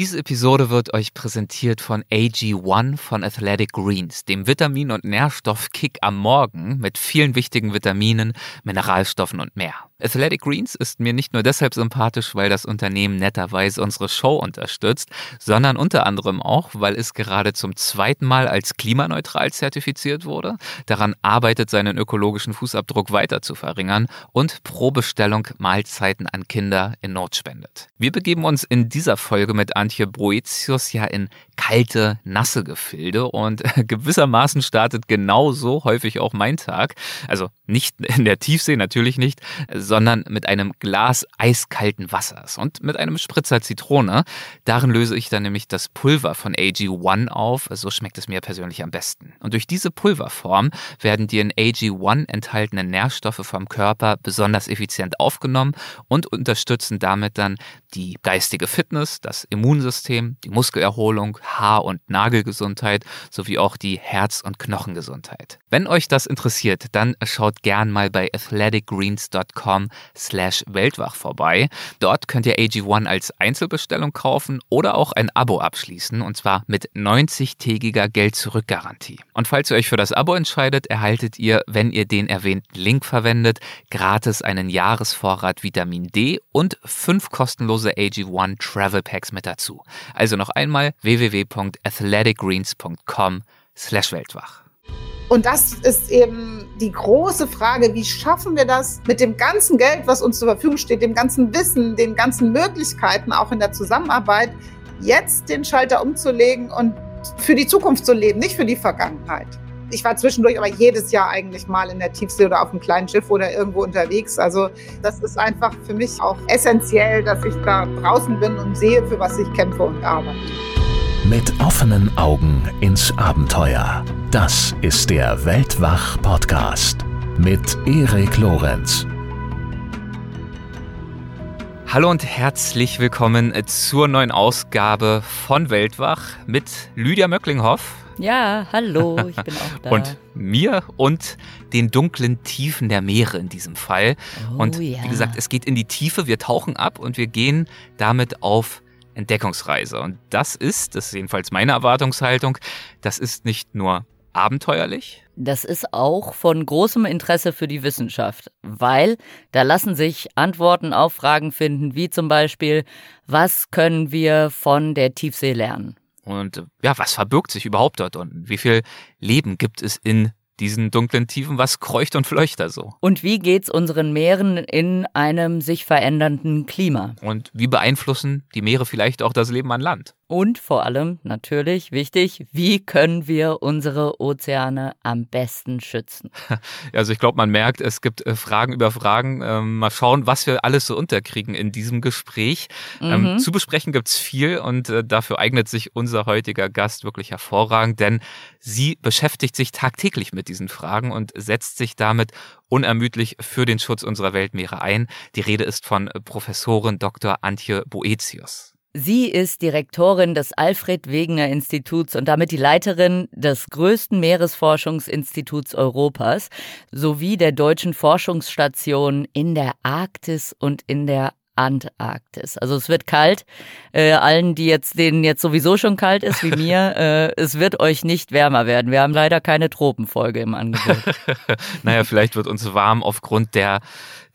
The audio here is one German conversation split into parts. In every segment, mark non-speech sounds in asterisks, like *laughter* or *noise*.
Diese Episode wird euch präsentiert von AG1 von Athletic Greens, dem Vitamin- und Nährstoffkick am Morgen mit vielen wichtigen Vitaminen, Mineralstoffen und mehr. Athletic Greens ist mir nicht nur deshalb sympathisch, weil das Unternehmen netterweise unsere Show unterstützt, sondern unter anderem auch, weil es gerade zum zweiten Mal als klimaneutral zertifiziert wurde, daran arbeitet, seinen ökologischen Fußabdruck weiter zu verringern und pro Bestellung Mahlzeiten an Kinder in Not spendet. Wir begeben uns in dieser Folge mit Antje Boetius ja in kalte, nasse Gefilde und *laughs* gewissermaßen startet genauso häufig auch mein Tag. Also nicht in der Tiefsee, natürlich nicht, sondern mit einem Glas eiskalten Wassers und mit einem Spritzer Zitrone. Darin löse ich dann nämlich das Pulver von AG1 auf. So schmeckt es mir persönlich am besten. Und durch diese Pulverform werden die in AG1 enthaltenen Nährstoffe vom Körper besonders effizient aufgenommen und unterstützen damit dann die geistige Fitness, das Immunsystem, die Muskelerholung, Haar- und Nagelgesundheit sowie auch die Herz- und Knochengesundheit. Wenn euch das interessiert, dann schaut gern mal bei athleticgreens.com slash weltwach vorbei. Dort könnt ihr AG1 als Einzelbestellung kaufen oder auch ein Abo abschließen und zwar mit 90-tägiger Geld-Zurück-Garantie. Und falls ihr euch für das Abo entscheidet, erhaltet ihr, wenn ihr den erwähnten Link verwendet, gratis einen Jahresvorrat Vitamin D und fünf kostenlose AG1 Travel Packs mit dazu. Also noch einmal www.athleticgreens.com slash weltwach. Und das ist eben die große Frage, wie schaffen wir das mit dem ganzen Geld, was uns zur Verfügung steht, dem ganzen Wissen, den ganzen Möglichkeiten, auch in der Zusammenarbeit, jetzt den Schalter umzulegen und für die Zukunft zu leben, nicht für die Vergangenheit. Ich war zwischendurch aber jedes Jahr eigentlich mal in der Tiefsee oder auf einem kleinen Schiff oder irgendwo unterwegs. Also das ist einfach für mich auch essentiell, dass ich da draußen bin und sehe, für was ich kämpfe und arbeite. Mit offenen Augen ins Abenteuer. Das ist der Weltwach-Podcast mit Erik Lorenz. Hallo und herzlich willkommen zur neuen Ausgabe von Weltwach mit Lydia Möcklinghoff. Ja, hallo, ich bin auch da. und mir und den dunklen Tiefen der Meere in diesem Fall. Oh, und ja. wie gesagt, es geht in die Tiefe, wir tauchen ab und wir gehen damit auf Entdeckungsreise. Und das ist, das ist jedenfalls meine Erwartungshaltung, das ist nicht nur abenteuerlich. Das ist auch von großem Interesse für die Wissenschaft, weil da lassen sich Antworten auf Fragen finden, wie zum Beispiel, was können wir von der Tiefsee lernen? Und ja, was verbirgt sich überhaupt dort unten? Wie viel Leben gibt es in diesen dunklen Tiefen? Was kreucht und fleucht da so? Und wie geht's unseren Meeren in einem sich verändernden Klima? Und wie beeinflussen die Meere vielleicht auch das Leben an Land? Und vor allem, natürlich wichtig, wie können wir unsere Ozeane am besten schützen? Also ich glaube, man merkt, es gibt äh, Fragen über Fragen. Ähm, mal schauen, was wir alles so unterkriegen in diesem Gespräch. Ähm, Mhm. zu besprechen gibt's viel und äh, dafür eignet sich unser heutiger Gast wirklich hervorragend, denn sie beschäftigt sich tagtäglich mit diesen Fragen und setzt sich damit unermüdlich für den Schutz unserer Weltmeere ein. Die Rede ist von Professorin Dr. Antje Boetius. Sie ist Direktorin des Alfred Wegener Instituts und damit die Leiterin des größten Meeresforschungsinstituts Europas sowie der deutschen Forschungsstation in der Arktis und in der Antarktis. Also es wird kalt. Äh, allen, die jetzt, denen jetzt sowieso schon kalt ist, wie mir, *laughs* äh, es wird euch nicht wärmer werden. Wir haben leider keine Tropenfolge im Angebot. *laughs* naja, vielleicht wird uns warm aufgrund der,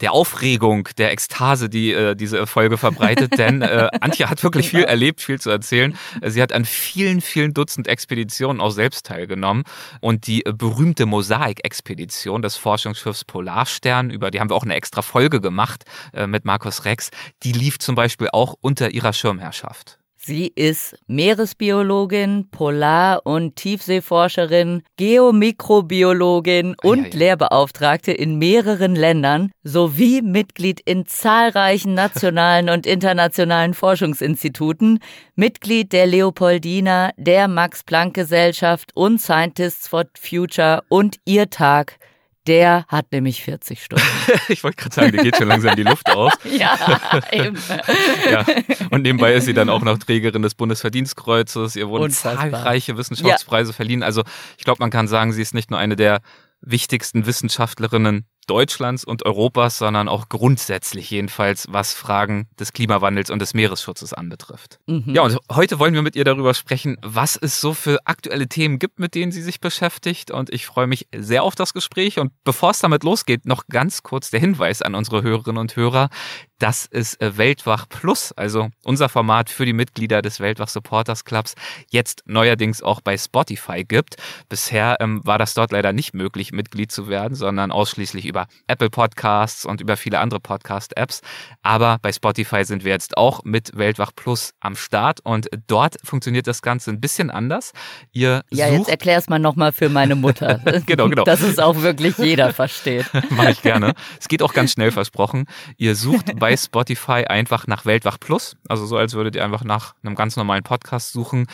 der Aufregung, der Ekstase, die äh, diese Folge verbreitet. *laughs* Denn äh, Antje hat wirklich viel erlebt, viel zu erzählen. Sie hat an vielen, vielen Dutzend Expeditionen auch selbst teilgenommen. Und die äh, berühmte Mosaik-Expedition des Forschungsschiffs Polarstern, über die haben wir auch eine extra Folge gemacht äh, mit Markus Rex, die lief zum Beispiel auch unter ihrer Schirmherrschaft. Sie ist Meeresbiologin, Polar- und Tiefseeforscherin, Geomikrobiologin und Eieiei. Lehrbeauftragte in mehreren Ländern sowie Mitglied in zahlreichen nationalen und internationalen Forschungsinstituten, Mitglied der Leopoldina, der Max-Planck-Gesellschaft und Scientists for Future und ihr Tag. Der hat nämlich 40 Stunden. *laughs* ich wollte gerade sagen, die geht schon langsam die Luft aus. *laughs* ja, eben. *laughs* Ja. Und nebenbei ist sie dann auch noch Trägerin des Bundesverdienstkreuzes. Ihr wurden Unfassbar. zahlreiche Wissenschaftspreise verliehen. Also ich glaube, man kann sagen, sie ist nicht nur eine der wichtigsten Wissenschaftlerinnen Deutschlands und Europas, sondern auch grundsätzlich jedenfalls, was Fragen des Klimawandels und des Meeresschutzes anbetrifft. Mhm. Ja, und heute wollen wir mit ihr darüber sprechen, was es so für aktuelle Themen gibt, mit denen sie sich beschäftigt. Und ich freue mich sehr auf das Gespräch. Und bevor es damit losgeht, noch ganz kurz der Hinweis an unsere Hörerinnen und Hörer dass es äh, Weltwach Plus, also unser Format für die Mitglieder des Weltwach Supporters Clubs, jetzt neuerdings auch bei Spotify gibt. Bisher ähm, war das dort leider nicht möglich, Mitglied zu werden, sondern ausschließlich über Apple Podcasts und über viele andere Podcast-Apps. Aber bei Spotify sind wir jetzt auch mit Weltwach Plus am Start und dort funktioniert das Ganze ein bisschen anders. Ihr ja, jetzt erklär es mal nochmal für meine Mutter. *laughs* genau, genau. Dass es auch wirklich jeder versteht. *laughs* Mache ich gerne. Es geht auch ganz schnell versprochen. Ihr sucht bei *laughs* Spotify einfach nach Weltwach Plus. Also so, als würdet ihr einfach nach einem ganz normalen Podcast suchen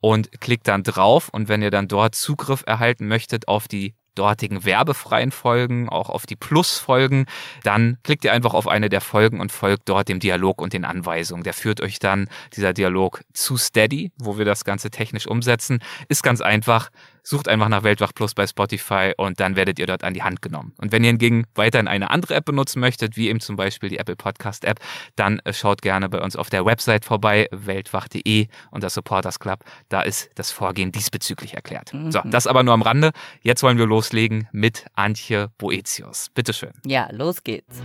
und klickt dann drauf. Und wenn ihr dann dort Zugriff erhalten möchtet auf die dortigen werbefreien Folgen, auch auf die Plus-Folgen, dann klickt ihr einfach auf eine der Folgen und folgt dort dem Dialog und den Anweisungen. Der führt euch dann, dieser Dialog, zu Steady, wo wir das Ganze technisch umsetzen. Ist ganz einfach. Sucht einfach nach Weltwach Plus bei Spotify und dann werdet ihr dort an die Hand genommen. Und wenn ihr hingegen weiterhin eine andere App benutzen möchtet, wie eben zum Beispiel die Apple Podcast App, dann äh, schaut gerne bei uns auf der Website vorbei, weltwach.de und das Supporters Club. Da ist das Vorgehen diesbezüglich erklärt. Mhm. So, das aber nur am Rande. Jetzt wollen wir loslegen mit Antje Boetius. Bitteschön. Ja, los geht's.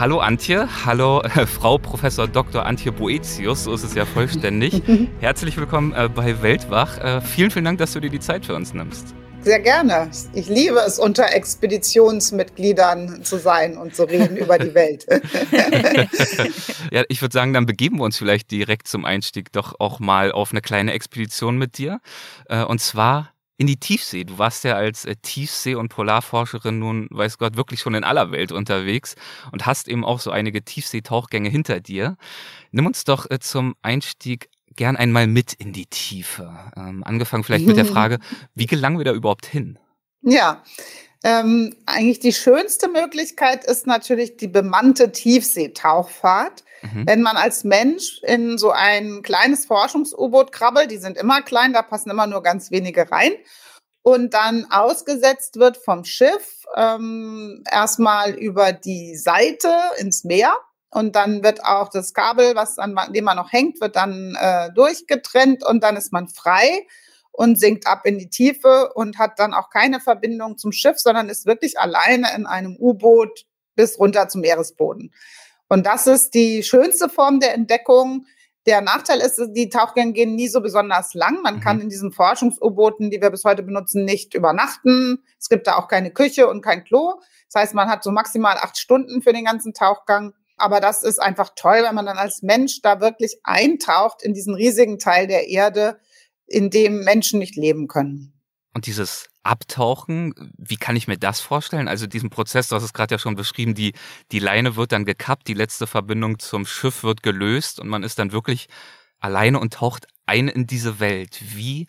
Hallo Antje, hallo äh, Frau Professor Dr. Antje Boetius, so ist es ja vollständig. *laughs* Herzlich willkommen äh, bei Weltwach. Äh, vielen, vielen Dank, dass du dir die Zeit für uns nimmst. Sehr gerne. Ich liebe es, unter Expeditionsmitgliedern zu sein und zu reden über die Welt. *laughs* ja, ich würde sagen, dann begeben wir uns vielleicht direkt zum Einstieg doch auch mal auf eine kleine Expedition mit dir. Äh, und zwar in die Tiefsee. Du warst ja als äh, Tiefsee- und Polarforscherin nun, weiß Gott, wirklich schon in aller Welt unterwegs und hast eben auch so einige Tiefseetauchgänge hinter dir. Nimm uns doch äh, zum Einstieg gern einmal mit in die Tiefe. Ähm, angefangen vielleicht mit der *laughs* Frage, wie gelangen wir da überhaupt hin? Ja, ähm, eigentlich die schönste Möglichkeit ist natürlich die bemannte Tiefseetauchfahrt. Mhm. Wenn man als Mensch in so ein kleines Forschungs-U-Boot krabbelt, die sind immer klein, da passen immer nur ganz wenige rein, und dann ausgesetzt wird vom Schiff ähm, erstmal über die Seite ins Meer. Und dann wird auch das Kabel, was an dem man noch hängt, wird dann äh, durchgetrennt und dann ist man frei und sinkt ab in die Tiefe und hat dann auch keine Verbindung zum Schiff, sondern ist wirklich alleine in einem U-Boot bis runter zum Meeresboden. Und das ist die schönste Form der Entdeckung. Der Nachteil ist, die Tauchgänge gehen nie so besonders lang. Man mhm. kann in diesen Forschungs-U-Booten, die wir bis heute benutzen, nicht übernachten. Es gibt da auch keine Küche und kein Klo. Das heißt, man hat so maximal acht Stunden für den ganzen Tauchgang. Aber das ist einfach toll, wenn man dann als Mensch da wirklich eintaucht in diesen riesigen Teil der Erde, in dem Menschen nicht leben können. Und dieses Abtauchen, wie kann ich mir das vorstellen? Also diesen Prozess, du hast es gerade ja schon beschrieben, die, die Leine wird dann gekappt, die letzte Verbindung zum Schiff wird gelöst und man ist dann wirklich alleine und taucht ein in diese Welt. Wie,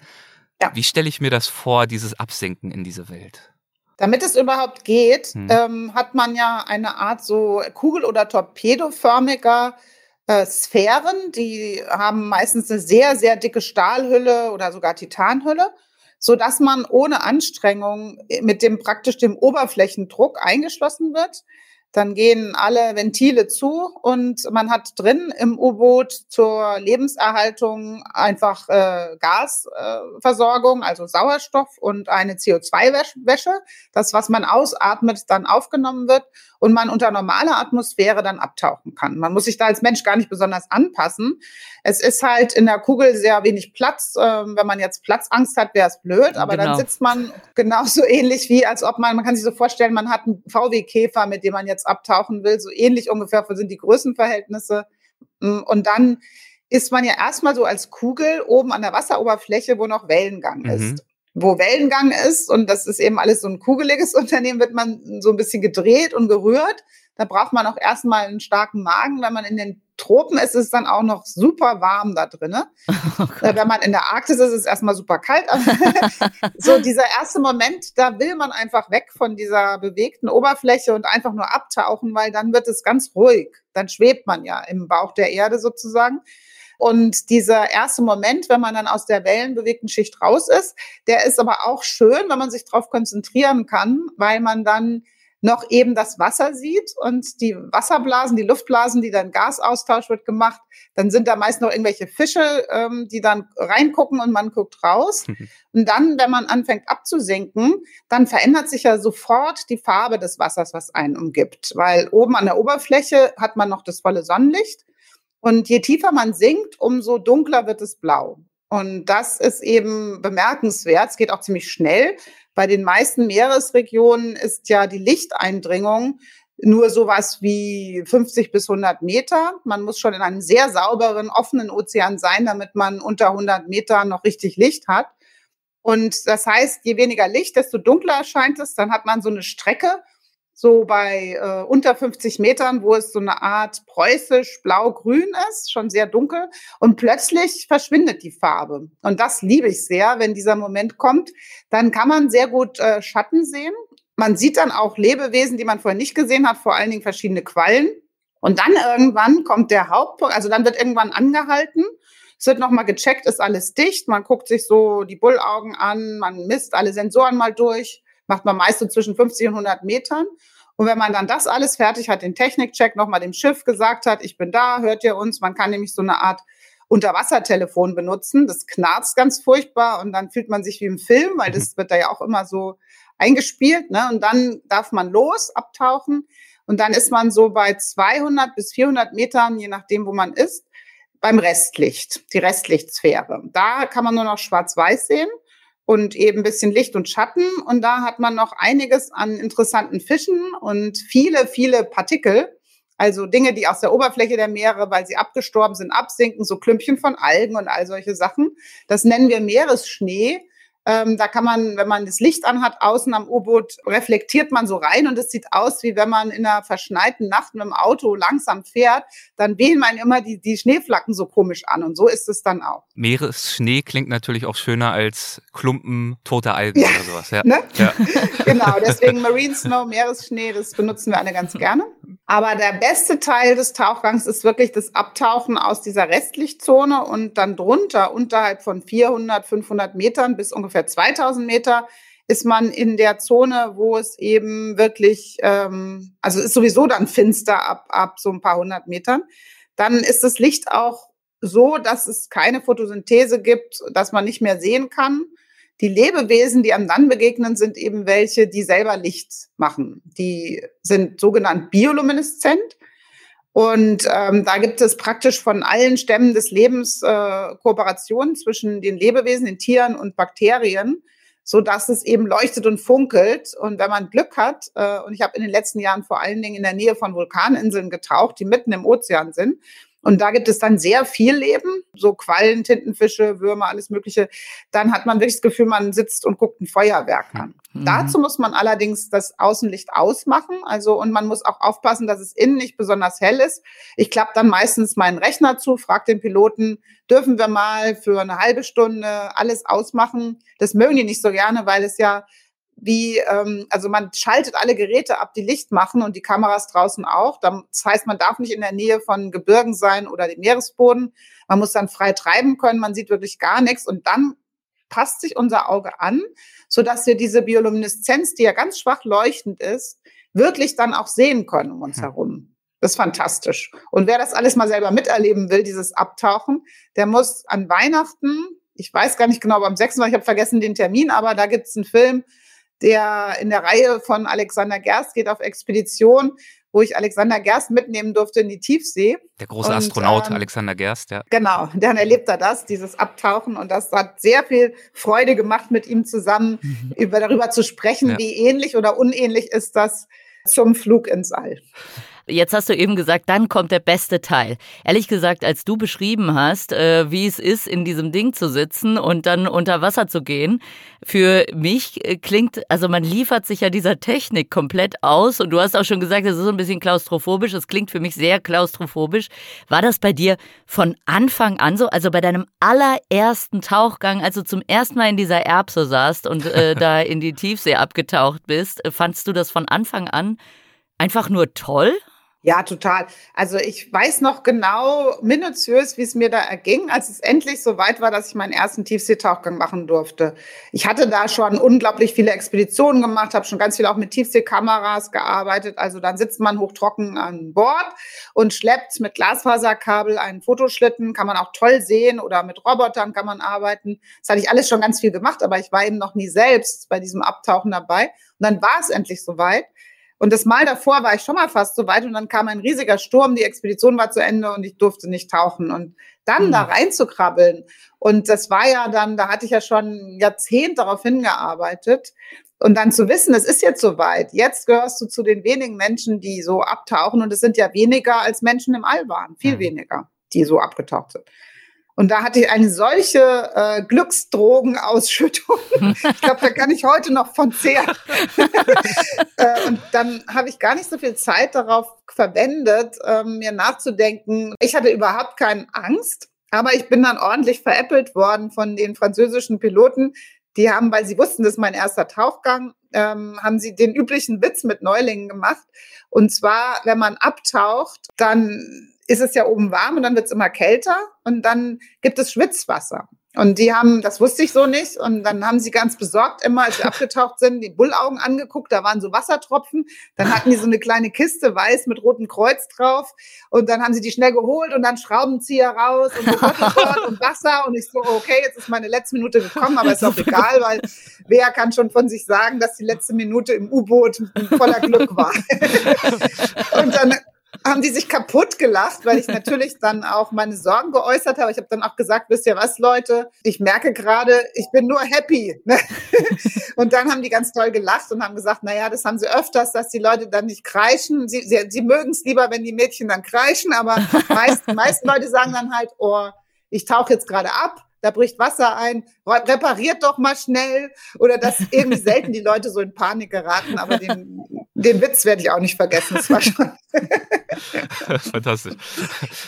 ja. wie stelle ich mir das vor, dieses Absinken in diese Welt? Damit es überhaupt geht, hm. ähm, hat man ja eine Art so Kugel- oder Torpedoförmiger äh, Sphären, die haben meistens eine sehr, sehr dicke Stahlhülle oder sogar Titanhülle, so dass man ohne Anstrengung mit dem praktisch dem Oberflächendruck eingeschlossen wird. Dann gehen alle Ventile zu und man hat drin im U-Boot zur Lebenserhaltung einfach äh, Gasversorgung, äh, also Sauerstoff und eine CO2-Wäsche. Das, was man ausatmet, dann aufgenommen wird und man unter normaler Atmosphäre dann abtauchen kann. Man muss sich da als Mensch gar nicht besonders anpassen. Es ist halt in der Kugel sehr wenig Platz. Ähm, wenn man jetzt Platzangst hat, wäre es blöd, aber genau. dann sitzt man genauso *laughs* ähnlich wie, als ob man, man kann sich so vorstellen, man hat einen VW-Käfer, mit dem man jetzt abtauchen will. So ähnlich ungefähr sind die Größenverhältnisse. Mm, und dann ist man ja erstmal so als Kugel oben an der Wasseroberfläche, wo noch Wellengang mhm. Wo Wellengang ist und das ist eben alles so ein kugeliges *laughs* Unternehmen, wird man so ein bisschen gedreht und gerührt. Da braucht man auch erstmal einen starken Magen. Wenn man in den Tropen ist, ist es dann auch noch super warm da drinne. *laughs* Oh Wenn man in der Arktis ist, ist es erstmal super kalt. *laughs* so dieser erste Moment, da will man einfach weg von dieser bewegten Oberfläche und einfach nur abtauchen, weil dann wird es ganz ruhig. Dann schwebt man ja im Bauch der Erde sozusagen. Und dieser erste Moment, wenn man dann aus der wellenbewegten Schicht raus ist, der ist aber auch schön, wenn man sich darauf konzentrieren kann, weil man dann noch eben das Wasser sieht und die Wasserblasen, die Luftblasen, die dann Gasaustausch wird gemacht. Dann sind da meist noch irgendwelche Fische, ähm, die dann reingucken und man guckt raus. Und dann, wenn man anfängt abzusinken, dann verändert sich ja sofort die Farbe des Wassers, was einen umgibt. Weil oben an der Oberfläche hat man noch das volle Sonnenlicht. Und je tiefer man sinkt, umso dunkler wird es blau. Und das ist eben bemerkenswert. Es geht auch ziemlich schnell. Bei den meisten Meeresregionen ist ja die Lichteindringung nur sowas wie 50 bis 100 Meter. Man muss schon in einem sehr sauberen, offenen Ozean sein, damit man unter 100 Meter noch richtig Licht hat. Und das heißt, je weniger Licht, desto dunkler erscheint es. Dann hat man so eine Strecke, so bei äh, unter 50 Metern, wo es so eine Art preußisch blau-grün ist, schon sehr dunkel. Und plötzlich verschwindet die Farbe. Und das liebe ich sehr, wenn dieser Moment kommt. Dann kann man sehr gut äh, Schatten sehen. Man sieht dann auch Lebewesen, die man vorher nicht gesehen hat, vor allen Dingen verschiedene Quallen. Und dann irgendwann kommt der Hauptpunkt, also dann wird irgendwann angehalten. Es wird nochmal gecheckt, ist alles dicht. Man guckt sich so die Bullaugen an, man misst alle Sensoren mal durch macht man meist so zwischen 50 und 100 Metern. Und wenn man dann das alles fertig hat, den Technikcheck nochmal dem Schiff gesagt hat, ich bin da, hört ihr uns, man kann nämlich so eine Art Unterwassertelefon benutzen. Das knarzt ganz furchtbar und dann fühlt man sich wie im Film, weil das mhm. wird da ja auch immer so eingespielt. Ne? Und dann darf man los, abtauchen. Und dann ist man so bei 200 bis 400 Metern, je nachdem, wo man ist, beim Restlicht, die Restlichtsphäre. Da kann man nur noch schwarz-weiß sehen und eben ein bisschen Licht und Schatten. Und da hat man noch einiges an interessanten Fischen und viele, viele Partikel. Also Dinge, die aus der Oberfläche der Meere, weil sie abgestorben sind, absinken, so Klümpchen von Algen und all solche Sachen. Das nennen wir Meeresschnee. Ähm, da kann man, wenn man das Licht anhat, außen am U-Boot, reflektiert man so rein und es sieht aus, wie wenn man in einer verschneiten Nacht mit dem Auto langsam fährt, dann wehen man immer die, die Schneeflacken so komisch an und so ist es dann auch. Meeresschnee klingt natürlich auch schöner als Klumpen toter Algen ja. oder sowas. Ja. Ne? ja. *laughs* genau, deswegen Marine Snow, Meeresschnee, das benutzen wir alle ganz gerne. Aber der beste Teil des Tauchgangs ist wirklich das Abtauchen aus dieser Restlichtzone und dann drunter, unterhalb von 400, 500 Metern bis ungefähr 2000 Meter, ist man in der Zone, wo es eben wirklich, ähm, also ist sowieso dann finster ab, ab so ein paar hundert Metern. Dann ist das Licht auch so, dass es keine Photosynthese gibt, dass man nicht mehr sehen kann. Die Lebewesen, die einem dann begegnen, sind eben welche, die selber Licht machen. Die sind sogenannt biolumineszent. Und ähm, da gibt es praktisch von allen Stämmen des Lebens äh, Kooperationen zwischen den Lebewesen, den Tieren und Bakterien, so dass es eben leuchtet und funkelt. Und wenn man Glück hat, äh, und ich habe in den letzten Jahren vor allen Dingen in der Nähe von Vulkaninseln getaucht, die mitten im Ozean sind, und da gibt es dann sehr viel Leben, so Quallen, Tintenfische, Würmer, alles Mögliche. Dann hat man wirklich das Gefühl, man sitzt und guckt ein Feuerwerk an. Mhm. Dazu muss man allerdings das Außenlicht ausmachen. Also, und man muss auch aufpassen, dass es innen nicht besonders hell ist. Ich klappe dann meistens meinen Rechner zu, frage den Piloten, dürfen wir mal für eine halbe Stunde alles ausmachen? Das mögen die nicht so gerne, weil es ja wie, ähm, also man schaltet alle Geräte ab, die Licht machen und die Kameras draußen auch. Das heißt, man darf nicht in der Nähe von Gebirgen sein oder dem Meeresboden. Man muss dann frei treiben können, man sieht wirklich gar nichts und dann passt sich unser Auge an, so dass wir diese Biolumineszenz, die ja ganz schwach leuchtend ist, wirklich dann auch sehen können um uns mhm. herum. Das ist fantastisch. Und wer das alles mal selber miterleben will, dieses Abtauchen, der muss an Weihnachten, ich weiß gar nicht genau, aber am 6. ich habe vergessen den Termin, aber da gibt es einen Film, der in der Reihe von Alexander Gerst geht auf Expedition, wo ich Alexander Gerst mitnehmen durfte in die Tiefsee. Der große und, Astronaut ähm, Alexander Gerst, ja. Genau, dann erlebt er das, dieses Abtauchen und das hat sehr viel Freude gemacht, mit ihm zusammen mhm. über, darüber zu sprechen, ja. wie ähnlich oder unähnlich ist das zum Flug ins All. Jetzt hast du eben gesagt, dann kommt der beste Teil. Ehrlich gesagt, als du beschrieben hast, äh, wie es ist, in diesem Ding zu sitzen und dann unter Wasser zu gehen, für mich äh, klingt, also man liefert sich ja dieser Technik komplett aus und du hast auch schon gesagt, es ist so ein bisschen klaustrophobisch. Es klingt für mich sehr klaustrophobisch. War das bei dir von Anfang an so? Also bei deinem allerersten Tauchgang, als du zum ersten Mal in dieser Erbse saßt und äh, *laughs* da in die Tiefsee abgetaucht bist, äh, fandst du das von Anfang an einfach nur toll? Ja, total. Also ich weiß noch genau minutiös, wie es mir da erging, als es endlich so weit war, dass ich meinen ersten Tiefseetauchgang machen durfte. Ich hatte da schon unglaublich viele Expeditionen gemacht, habe schon ganz viel auch mit Tiefseekameras gearbeitet. Also dann sitzt man hochtrocken an Bord und schleppt mit Glasfaserkabel einen Fotoschlitten, kann man auch toll sehen oder mit Robotern kann man arbeiten. Das hatte ich alles schon ganz viel gemacht, aber ich war eben noch nie selbst bei diesem Abtauchen dabei. Und dann war es endlich soweit. Und das Mal davor war ich schon mal fast so weit und dann kam ein riesiger Sturm, die Expedition war zu Ende und ich durfte nicht tauchen. Und dann mhm. da reinzukrabbeln. Und das war ja dann, da hatte ich ja schon Jahrzehnt darauf hingearbeitet. Und dann zu wissen, es ist jetzt soweit. Jetzt gehörst du zu den wenigen Menschen, die so abtauchen. Und es sind ja weniger als Menschen im All waren. Viel mhm. weniger, die so abgetaucht sind. Und da hatte ich eine solche äh, Glücksdrogenausschüttung. *laughs* ich glaube, da kann ich heute noch von zehren. *laughs* äh, und dann habe ich gar nicht so viel Zeit darauf verwendet, äh, mir nachzudenken. Ich hatte überhaupt keine Angst, aber ich bin dann ordentlich veräppelt worden von den französischen Piloten. Die haben, weil sie wussten, das ist mein erster Tauchgang, ähm, haben sie den üblichen Witz mit Neulingen gemacht. Und zwar, wenn man abtaucht, dann ist es ja oben warm und dann wird es immer kälter und dann gibt es Schwitzwasser. Und die haben, das wusste ich so nicht, und dann haben sie ganz besorgt immer, als sie abgetaucht sind, die Bullaugen angeguckt, da waren so Wassertropfen, dann hatten die so eine kleine Kiste weiß mit rotem Kreuz drauf und dann haben sie die schnell geholt und dann Schraubenzieher raus und, und Wasser und ich so, okay, jetzt ist meine letzte Minute gekommen, aber ist auch egal, weil wer kann schon von sich sagen, dass die letzte Minute im U-Boot voller Glück war. *laughs* und dann haben die sich kaputt gelacht, weil ich *laughs* natürlich dann auch meine Sorgen geäußert habe. Ich habe dann auch gesagt, wisst ihr was, Leute, ich merke gerade, ich bin nur happy. *laughs* und dann haben die ganz toll gelacht und haben gesagt, na ja, das haben sie öfters, dass die Leute dann nicht kreischen. Sie, sie, sie mögen es lieber, wenn die Mädchen dann kreischen, aber meist, *laughs* meisten Leute sagen dann halt, oh, ich tauche jetzt gerade ab da bricht Wasser ein, repariert doch mal schnell. Oder dass *laughs* irgendwie selten die Leute so in Panik geraten, aber den, den Witz werde ich auch nicht vergessen. Das war schon *laughs* Fantastisch.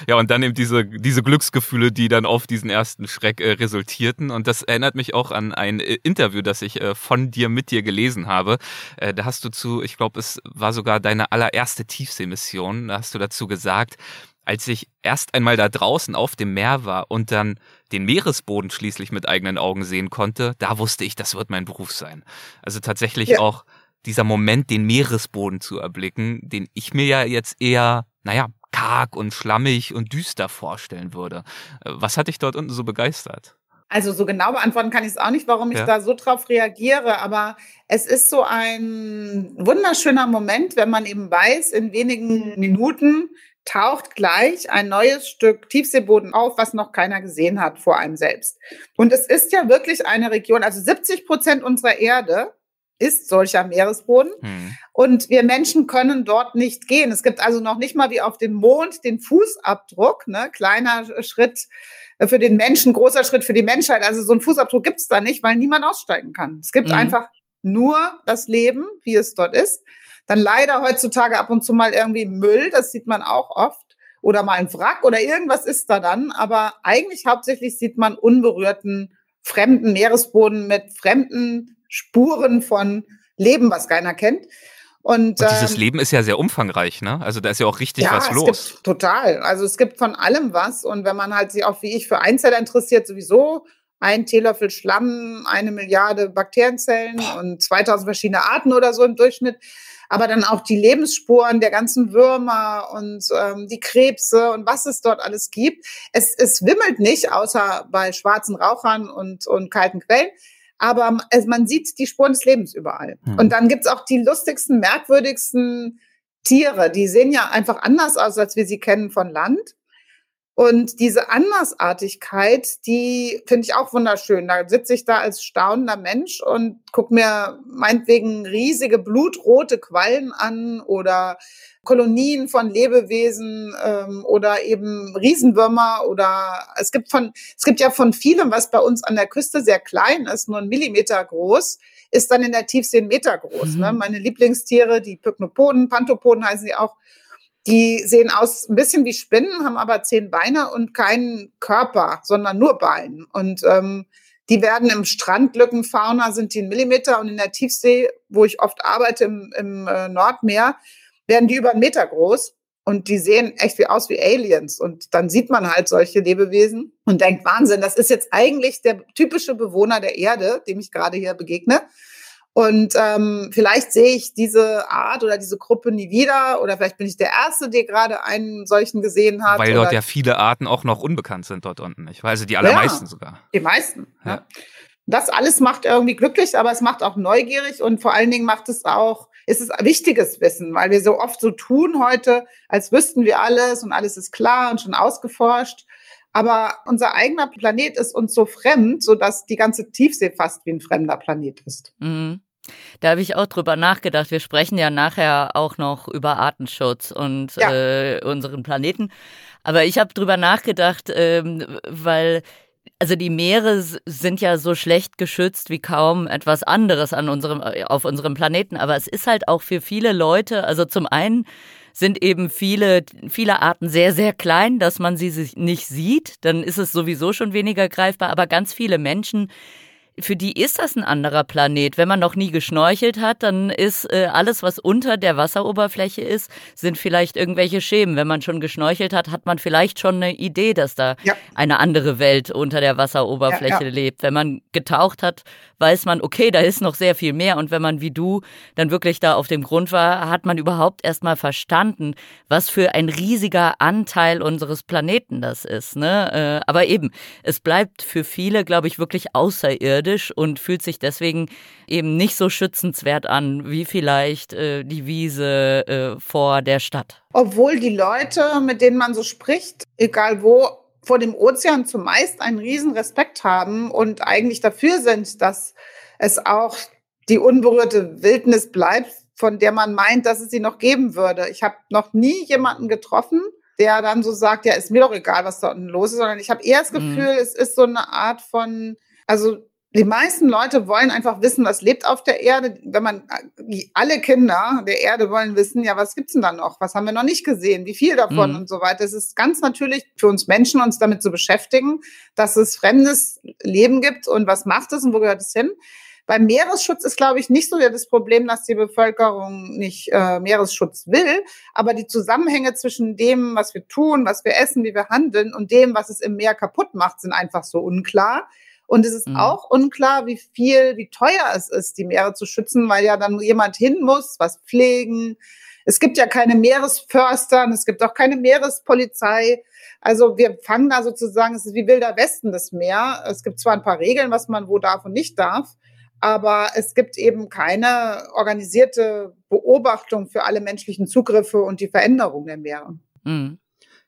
Ja, und dann eben diese, diese Glücksgefühle, die dann auf diesen ersten Schreck äh, resultierten. Und das erinnert mich auch an ein äh, Interview, das ich äh, von dir mit dir gelesen habe. Äh, da hast du zu, ich glaube, es war sogar deine allererste Tiefseemission, da hast du dazu gesagt, als ich erst einmal da draußen auf dem Meer war und dann den Meeresboden schließlich mit eigenen Augen sehen konnte, da wusste ich, das wird mein Beruf sein. Also tatsächlich ja. auch dieser Moment, den Meeresboden zu erblicken, den ich mir ja jetzt eher, naja, karg und schlammig und düster vorstellen würde. Äh, was hat dich dort unten so begeistert? Also so genau beantworten kann ich es auch nicht, warum ich ja. da so drauf reagiere, aber es ist so ein wunderschöner Moment, wenn man eben weiß, in wenigen Minuten taucht gleich ein neues Stück Tiefseeboden auf, was noch keiner gesehen hat vor einem selbst. Und es ist ja wirklich eine Region, also 70 Prozent unserer Erde ist solcher Meeresboden. Hm. Und wir Menschen können dort nicht gehen. Es gibt also noch nicht mal wie auf dem Mond den Fußabdruck, ne? kleiner Schritt für den Menschen, großer Schritt für die Menschheit. Also so einen Fußabdruck gibt es da nicht, weil niemand aussteigen kann. Es gibt hm. einfach nur das Leben, wie es dort ist. Dann leider heutzutage ab und zu mal irgendwie Müll, das sieht man auch oft. Oder mal ein Wrack oder irgendwas ist da dann. Aber eigentlich hauptsächlich sieht man unberührten fremden Meeresboden mit fremden Spuren von Leben, was keiner kennt. Und, und dieses ähm, Leben ist ja sehr umfangreich, ne? Also da ist ja auch richtig ja, was es los. Gibt, total. Also es gibt von allem was. Und wenn man halt sich auch wie ich für Einzeller interessiert, sowieso ein Teelöffel Schlamm, eine Milliarde Bakterienzellen und 2000 verschiedene Arten oder so im Durchschnitt aber dann auch die Lebensspuren der ganzen Würmer und ähm, die Krebse und was es dort alles gibt. Es, es wimmelt nicht, außer bei schwarzen Rauchern und, und kalten Quellen. Aber es, man sieht die Spuren des Lebens überall. Mhm. Und dann gibt's auch die lustigsten, merkwürdigsten Tiere. Die sehen ja einfach anders aus, als wir sie kennen von Land. Und diese Andersartigkeit, die finde ich auch wunderschön. Da sitze ich da als staunender Mensch und gucke mir meinetwegen riesige blutrote Quallen an oder Kolonien von Lebewesen ähm, oder eben Riesenwürmer oder es gibt von es gibt ja von vielem, was bei uns an der Küste sehr klein ist, nur ein Millimeter groß, ist dann in der Tiefsee ein Meter groß. Ne? Mhm. Ne? Meine Lieblingstiere, die Pyknopoden, Panthopoden heißen sie auch, die sehen aus ein bisschen wie Spinnen, haben aber zehn Beine und keinen Körper, sondern nur Beine. Und ähm, die werden im Strandlückenfauna sind die ein Millimeter und in der Tiefsee, wo ich oft arbeite im, im äh, Nordmeer, werden die über einen Meter groß. und die sehen echt wie aus wie Aliens. Und dann sieht man halt solche Lebewesen und denkt, Wahnsinn, das ist jetzt eigentlich der typische Bewohner der Erde, dem ich gerade hier begegne. Und ähm, vielleicht sehe ich diese Art oder diese Gruppe nie wieder oder vielleicht bin ich der Erste, der gerade einen solchen gesehen hat. Weil dort ja viele Arten auch noch unbekannt sind dort unten. Ich weiß, die allermeisten ja, sogar. Die meisten. Ja. ja. Das alles macht irgendwie glücklich, aber es macht auch neugierig und vor allen Dingen macht es auch, ist es wichtiges Wissen, weil wir so oft so tun heute, als wüssten wir alles und alles ist klar und schon ausgeforscht. Aber unser eigener Planet ist uns so fremd, so dass die ganze Tiefsee fast wie ein fremder Planet ist. Mhm. Da habe ich auch drüber nachgedacht. Wir sprechen ja nachher auch noch über Artenschutz und ja. äh, unseren Planeten. Aber ich habe drüber nachgedacht, ähm, weil also die Meere sind ja so schlecht geschützt wie kaum etwas anderes an unserem, äh, auf unserem Planeten. Aber es ist halt auch für viele Leute, also zum einen sind eben viele, viele Arten sehr, sehr klein, dass man sie nicht sieht. Dann ist es sowieso schon weniger greifbar. Aber ganz viele Menschen, für die ist das ein anderer Planet. Wenn man noch nie geschnorchelt hat, dann ist äh, alles, was unter der Wasseroberfläche ist, sind vielleicht irgendwelche Schemen. Wenn man schon geschnorchelt hat, hat man vielleicht schon eine Idee, dass da ja. eine andere Welt unter der Wasseroberfläche ja, ja. lebt. Wenn man getaucht hat, weiß man, okay, da ist noch sehr viel mehr. Und wenn man wie du dann wirklich da auf dem Grund war, hat man überhaupt erst mal verstanden, was für ein riesiger Anteil unseres Planeten das ist. Ne? Äh, aber eben, es bleibt für viele, glaube ich, wirklich außerirdisch und fühlt sich deswegen eben nicht so schützenswert an, wie vielleicht äh, die Wiese äh, vor der Stadt. Obwohl die Leute, mit denen man so spricht, egal wo, vor dem Ozean zumeist einen riesen Respekt haben und eigentlich dafür sind, dass es auch die unberührte Wildnis bleibt, von der man meint, dass es sie noch geben würde. Ich habe noch nie jemanden getroffen, der dann so sagt, ja, ist mir doch egal, was da unten los ist, sondern ich habe eher das mhm. Gefühl, mhm. es ist so eine Art von, also die meisten Leute wollen einfach wissen, was lebt auf der Erde. Wenn man alle Kinder der Erde wollen wissen, ja, was gibt's denn da noch? Was haben wir noch nicht gesehen? Wie viel davon mhm. und so weiter. Es ist ganz natürlich für uns Menschen, uns damit zu beschäftigen, dass es fremdes Leben gibt und was macht es und wo gehört es hin. Beim Meeresschutz ist, glaube ich, nicht so das Problem, dass die Bevölkerung nicht äh, Meeresschutz will, aber die Zusammenhänge zwischen dem, was wir tun, was wir essen, wie wir handeln und dem, was es im Meer kaputt macht, sind einfach so unklar. Und es ist mhm. auch unklar, wie viel, wie teuer es ist, die Meere zu schützen, weil ja dann jemand hin muss, was pflegen. Es gibt ja keine Meeresförster und es gibt auch keine Meerespolizei. Also wir fangen da sozusagen, es ist wie wilder Westen das Meer. Es gibt zwar ein paar Regeln, was man wo darf und nicht darf, aber es gibt eben keine organisierte Beobachtung für alle menschlichen Zugriffe und die Veränderung der Meere. Mhm.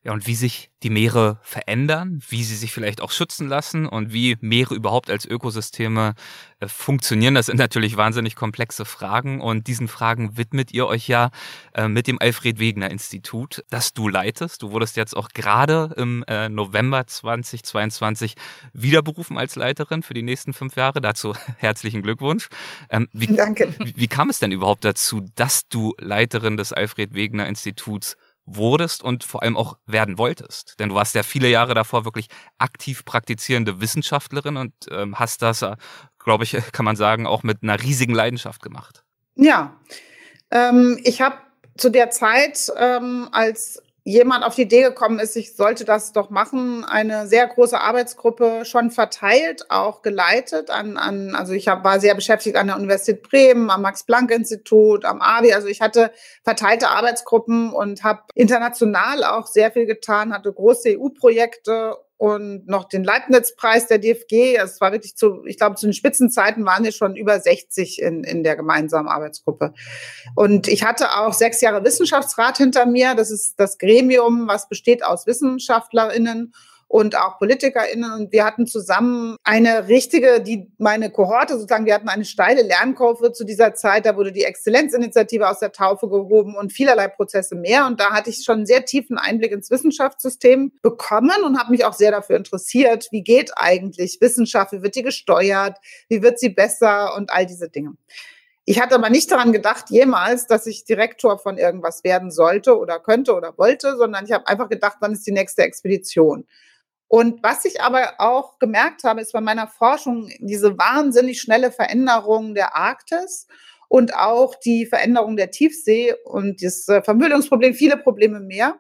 Ja, und wie sich die Meere verändern, wie sie sich vielleicht auch schützen lassen und wie Meere überhaupt als Ökosysteme äh, funktionieren, das sind natürlich wahnsinnig komplexe Fragen. Und diesen Fragen widmet ihr euch ja äh, mit dem Alfred Wegener Institut, das du leitest. Du wurdest jetzt auch gerade im äh, November 2022 wiederberufen als Leiterin für die nächsten fünf Jahre. Dazu *laughs* herzlichen Glückwunsch. Ähm, wie, Danke. Wie, wie kam es denn überhaupt dazu, dass du Leiterin des Alfred Wegener Instituts wurdest und vor allem auch werden wolltest. Denn du warst ja viele Jahre davor wirklich aktiv praktizierende Wissenschaftlerin und ähm, hast das, äh, glaube ich, *laughs* kann man sagen, auch mit einer riesigen Leidenschaft gemacht. Ja, ähm, ich habe zu der Zeit, ähm, als jemand auf die Idee gekommen ist, ich sollte das doch machen, eine sehr große Arbeitsgruppe schon verteilt, auch geleitet an, an also ich hab, war sehr beschäftigt an der Universität Bremen, am Max-Planck-Institut, am AWI, also ich hatte verteilte Arbeitsgruppen und habe international auch sehr viel getan, hatte große EU-Projekte und noch den Leibniz-Preis der DFG. Es war wirklich zu, ich glaube, zu den Spitzenzeiten waren wir schon über 60 in, in der gemeinsamen Arbeitsgruppe. Und ich hatte auch sechs Jahre Wissenschaftsrat hinter mir. Das ist das Gremium, was besteht aus WissenschaftlerInnen und auch PolitikerInnen. Und wir hatten zusammen eine richtige, die meine Kohorte sozusagen, wir hatten eine steile Lernkurve zu dieser Zeit. Da wurde die Exzellenzinitiative aus der Taufe gehoben und vielerlei Prozesse mehr. Und da hatte ich schon einen sehr tiefen Einblick ins Wissenschaftssystem bekommen und habe mich auch sehr dafür interessiert, wie geht eigentlich Wissenschaft, wie wird die gesteuert, wie wird sie besser und all diese Dinge. Ich hatte aber nicht daran gedacht, jemals, dass ich Direktor von irgendwas werden sollte oder könnte oder wollte, sondern ich habe einfach gedacht, wann ist die nächste Expedition? Und was ich aber auch gemerkt habe, ist bei meiner Forschung diese wahnsinnig schnelle Veränderung der Arktis und auch die Veränderung der Tiefsee und das äh, Vermüllungsproblem, viele Probleme mehr.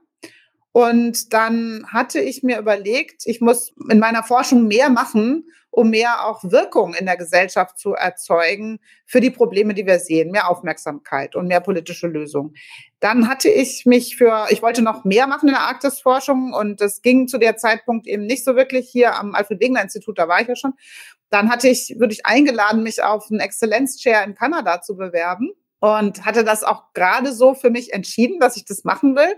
Und dann hatte ich mir überlegt, ich muss in meiner Forschung mehr machen, um mehr auch Wirkung in der Gesellschaft zu erzeugen für die Probleme, die wir sehen, mehr Aufmerksamkeit und mehr politische Lösungen. Dann hatte ich mich für, ich wollte noch mehr machen in der Arktisforschung und das ging zu der Zeitpunkt eben nicht so wirklich hier am Alfred Wegener Institut, da war ich ja schon. Dann hatte ich, würde ich eingeladen, mich auf einen Exzellenzchair in Kanada zu bewerben und hatte das auch gerade so für mich entschieden, dass ich das machen will.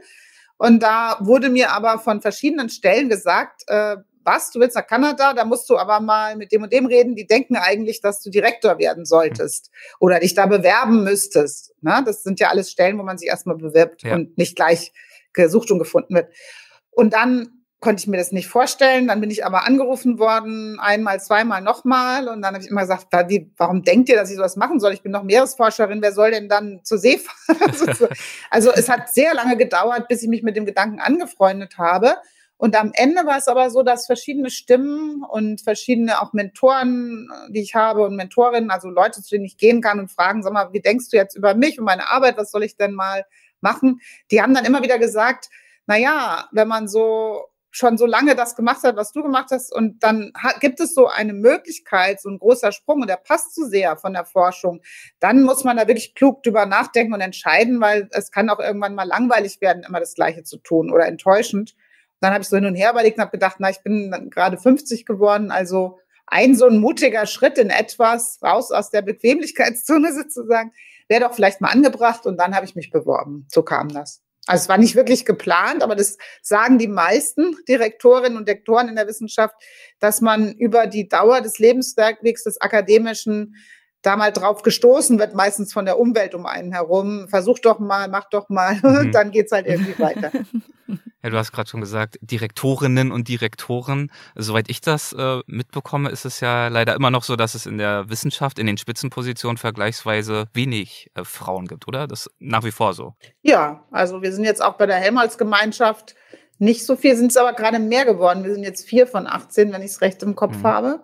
Und da wurde mir aber von verschiedenen Stellen gesagt, äh, was, du willst nach Kanada, da musst du aber mal mit dem und dem reden, die denken eigentlich, dass du Direktor werden solltest oder dich da bewerben müsstest. Ne? Das sind ja alles Stellen, wo man sich erstmal bewirbt ja. und nicht gleich gesucht und gefunden wird. Und dann konnte ich mir das nicht vorstellen. Dann bin ich aber angerufen worden, einmal, zweimal, nochmal. Und dann habe ich immer gesagt, warum denkt ihr, dass ich sowas machen soll? Ich bin doch Meeresforscherin, wer soll denn dann zur See fahren? *laughs* also es hat sehr lange gedauert, bis ich mich mit dem Gedanken angefreundet habe. Und am Ende war es aber so, dass verschiedene Stimmen und verschiedene auch Mentoren, die ich habe und Mentorinnen, also Leute, zu denen ich gehen kann und fragen, sag mal, wie denkst du jetzt über mich und meine Arbeit? Was soll ich denn mal machen? Die haben dann immer wieder gesagt, na ja, wenn man so schon so lange das gemacht hat, was du gemacht hast, und dann gibt es so eine Möglichkeit, so ein großer Sprung, und der passt zu sehr von der Forschung, dann muss man da wirklich klug drüber nachdenken und entscheiden, weil es kann auch irgendwann mal langweilig werden, immer das Gleiche zu tun oder enttäuschend. Dann habe ich so hin und her überlegt und habe gedacht, na, ich bin gerade 50 geworden, also ein so ein mutiger Schritt in etwas raus aus der Bequemlichkeitszone *laughs* sozusagen, wäre doch vielleicht mal angebracht und dann habe ich mich beworben. So kam das. Also es war nicht wirklich geplant, aber das sagen die meisten Direktorinnen und Direktoren in der Wissenschaft, dass man über die Dauer des Lebenswegs des Akademischen da mal drauf gestoßen wird, meistens von der Umwelt um einen herum. Versuch doch mal, mach doch mal, *laughs* mhm. dann geht's halt irgendwie weiter. *laughs* Ja, du hast gerade schon gesagt, Direktorinnen und Direktoren. Soweit ich das äh, mitbekomme, ist es ja leider immer noch so, dass es in der Wissenschaft, in den Spitzenpositionen vergleichsweise wenig äh, Frauen gibt, oder? Das ist nach wie vor so. Ja, also wir sind jetzt auch bei der Helmholtz-Gemeinschaft nicht so viel, sind es aber gerade mehr geworden. Wir sind jetzt vier von 18, wenn ich es recht im Kopf mhm. habe.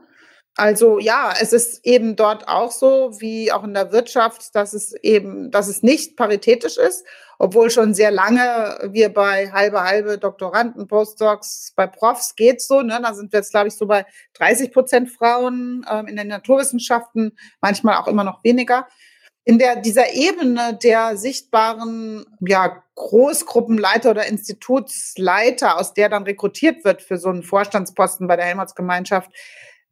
Also ja, es ist eben dort auch so, wie auch in der Wirtschaft, dass es eben, dass es nicht paritätisch ist, obwohl schon sehr lange wir bei halbe halbe Doktoranden, Postdocs, bei Profs geht so, ne? Da sind wir jetzt, glaube ich, so bei 30 Prozent Frauen ähm, in den Naturwissenschaften, manchmal auch immer noch weniger. In der, dieser Ebene der sichtbaren, ja, Großgruppenleiter oder Institutsleiter, aus der dann rekrutiert wird für so einen Vorstandsposten bei der Helmholtz-Gemeinschaft,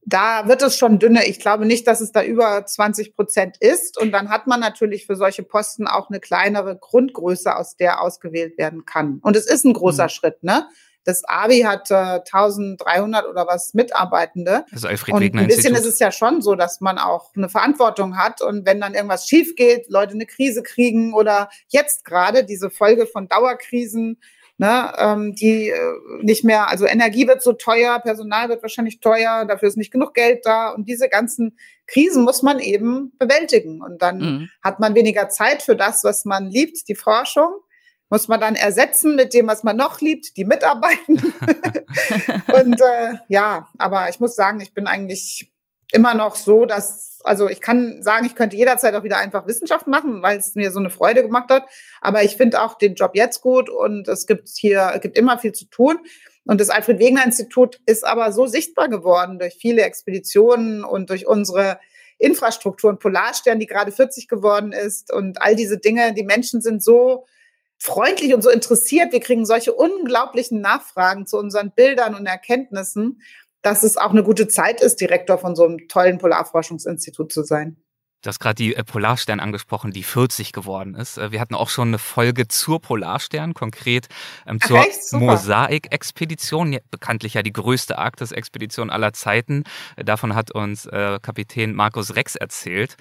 da wird es schon dünner. Ich glaube nicht, dass es da über 20 Prozent ist. Und dann hat man natürlich für solche Posten auch eine kleinere Grundgröße, aus der ausgewählt werden kann. Und es ist ein großer mhm. Schritt, ne? Das ABI hat äh, 1300 oder was Mitarbeitende. Das Alfred und ein bisschen Institut. ist es ja schon so, dass man auch eine Verantwortung hat. Und wenn dann irgendwas schief geht, Leute eine Krise kriegen oder jetzt gerade diese Folge von Dauerkrisen, ne, ähm, die äh, nicht mehr, also Energie wird so teuer, Personal wird wahrscheinlich teuer, dafür ist nicht genug Geld da und diese ganzen Krisen muss man eben bewältigen und dann mhm. hat man weniger Zeit für das, was man liebt, die Forschung muss man dann ersetzen mit dem, was man noch liebt, die Mitarbeiten. *laughs* und äh, ja, aber ich muss sagen, ich bin eigentlich immer noch so, dass, also ich kann sagen, ich könnte jederzeit auch wieder einfach Wissenschaft machen, weil es mir so eine Freude gemacht hat. Aber ich finde auch den Job jetzt gut und es gibt hier, es gibt immer viel zu tun. Und das Alfred Wegener Institut ist aber so sichtbar geworden durch viele Expeditionen und durch unsere Infrastruktur und Polarstern, die gerade 40 geworden ist und all diese Dinge. Die Menschen sind so freundlich und so interessiert. Wir kriegen solche unglaublichen Nachfragen zu unseren Bildern und Erkenntnissen dass es auch eine gute Zeit ist, Direktor von so einem tollen Polarforschungsinstitut zu sein. Du hast gerade die äh, Polarstern angesprochen, die 40 geworden ist. Äh, wir hatten auch schon eine Folge zur Polarstern, konkret ähm, zur Mosaik-Expedition, bekanntlich ja die größte Arktis-Expedition aller Zeiten. Äh, davon hat uns äh, Kapitän Markus Rex erzählt.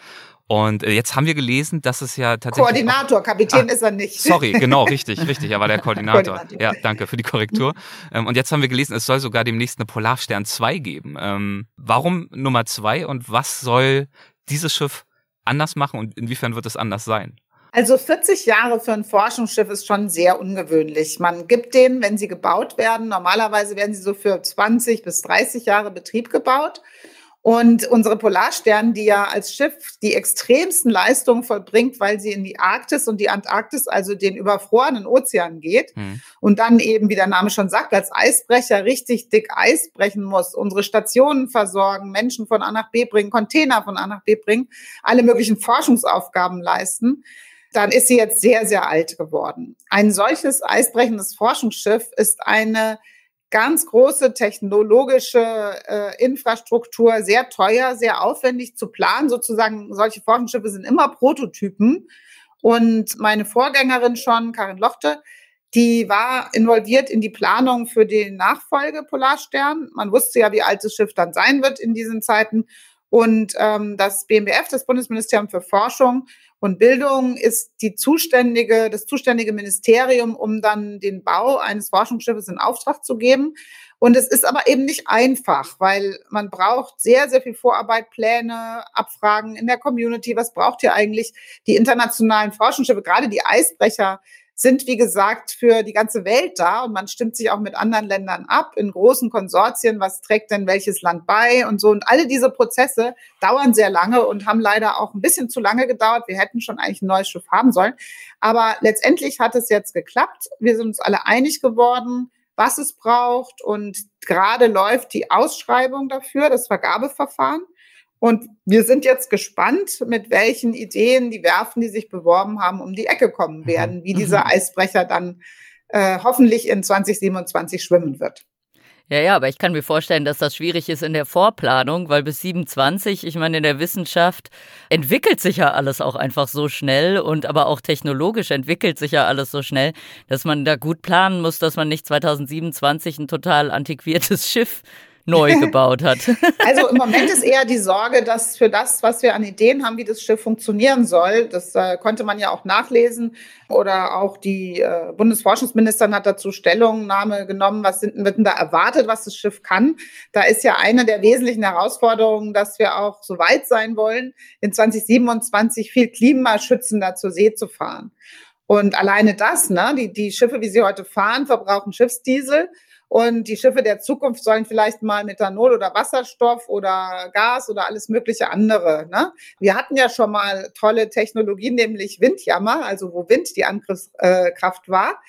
Und äh, jetzt haben wir gelesen, dass es ja tatsächlich. Koordinator, Kapitän ah, ist er nicht. Sorry, genau, richtig, richtig. Er war der *laughs* Koordinator. Koordinator. Ja, danke für die Korrektur. Ähm, und jetzt haben wir gelesen, es soll sogar demnächst eine Polarstern 2 geben. Ähm, warum Nummer 2 und was soll dieses Schiff anders machen und inwiefern wird es anders sein? Also 40 Jahre für ein Forschungsschiff ist schon sehr ungewöhnlich. Man gibt denen, wenn sie gebaut werden, normalerweise werden sie so für 20 bis 30 Jahre Betrieb gebaut. Und unsere Polarstern, die ja als Schiff die extremsten Leistungen vollbringt, weil sie in die Arktis und die Antarktis, also den überfrorenen Ozean geht mhm. und dann eben, wie der Name schon sagt, als Eisbrecher richtig dick Eis brechen muss, unsere Stationen versorgen, Menschen von A nach B bringen, Container von A nach B bringen, alle möglichen Forschungsaufgaben leisten, dann ist sie jetzt sehr, sehr alt geworden. Ein solches eisbrechendes Forschungsschiff ist eine ganz große technologische äh, Infrastruktur, sehr teuer, sehr aufwendig zu planen. Sozusagen, solche Forschungsschiffe sind immer Prototypen. Und meine Vorgängerin schon, Karin Lochte, die war involviert in die Planung für den Nachfolge Polarstern. Man wusste ja, wie alt das Schiff dann sein wird in diesen Zeiten. Und ähm, das BMBF, das Bundesministerium für Forschung und Bildung, ist die zuständige, das zuständige Ministerium, um dann den Bau eines Forschungsschiffes in Auftrag zu geben. Und es ist aber eben nicht einfach, weil man braucht sehr, sehr viel Vorarbeit, Pläne, Abfragen in der Community. Was braucht ihr eigentlich? Die internationalen Forschungsschiffe, gerade die Eisbrecher, sind, wie gesagt, für die ganze Welt da und man stimmt sich auch mit anderen Ländern ab in großen Konsortien, was trägt denn welches Land bei und so. Und alle diese Prozesse dauern sehr lange und haben leider auch ein bisschen zu lange gedauert. Wir hätten schon eigentlich ein neues Schiff haben sollen. Aber letztendlich hat es jetzt geklappt. Wir sind uns alle einig geworden was es braucht. Und gerade läuft die Ausschreibung dafür, das Vergabeverfahren. Und wir sind jetzt gespannt, mit welchen Ideen die Werfen, die sich beworben haben, um die Ecke kommen mhm. werden, wie dieser mhm. Eisbrecher dann äh, hoffentlich in 2027 schwimmen wird. Ja, ja, aber ich kann mir vorstellen, dass das schwierig ist in der Vorplanung, weil bis 27, ich meine, in der Wissenschaft entwickelt sich ja alles auch einfach so schnell und aber auch technologisch entwickelt sich ja alles so schnell, dass man da gut planen muss, dass man nicht 2027 ein total antiquiertes *laughs* Schiff neu *laughs* gebaut hat. *laughs* Also im Moment ist eher die Sorge, dass für das, was wir an Ideen haben, wie das Schiff funktionieren soll, das äh, konnte man ja auch nachlesen oder auch die äh, Bundesforschungsministerin hat dazu Stellungnahme genommen, was sind, wird denn da erwartet, was das Schiff kann. Da ist ja eine der wesentlichen Herausforderungen, dass wir auch so weit sein wollen, in 2027 viel klimaschützender zur See zu fahren. Und alleine das, ne, die, die Schiffe, wie sie heute fahren, verbrauchen Schiffsdiesel. Und die Schiffe der Zukunft sollen vielleicht mal Methanol oder Wasserstoff oder Gas oder alles mögliche andere. Ne? Wir hatten ja schon mal tolle Technologien, nämlich Windjammer, also wo Wind die Angriffskraft war.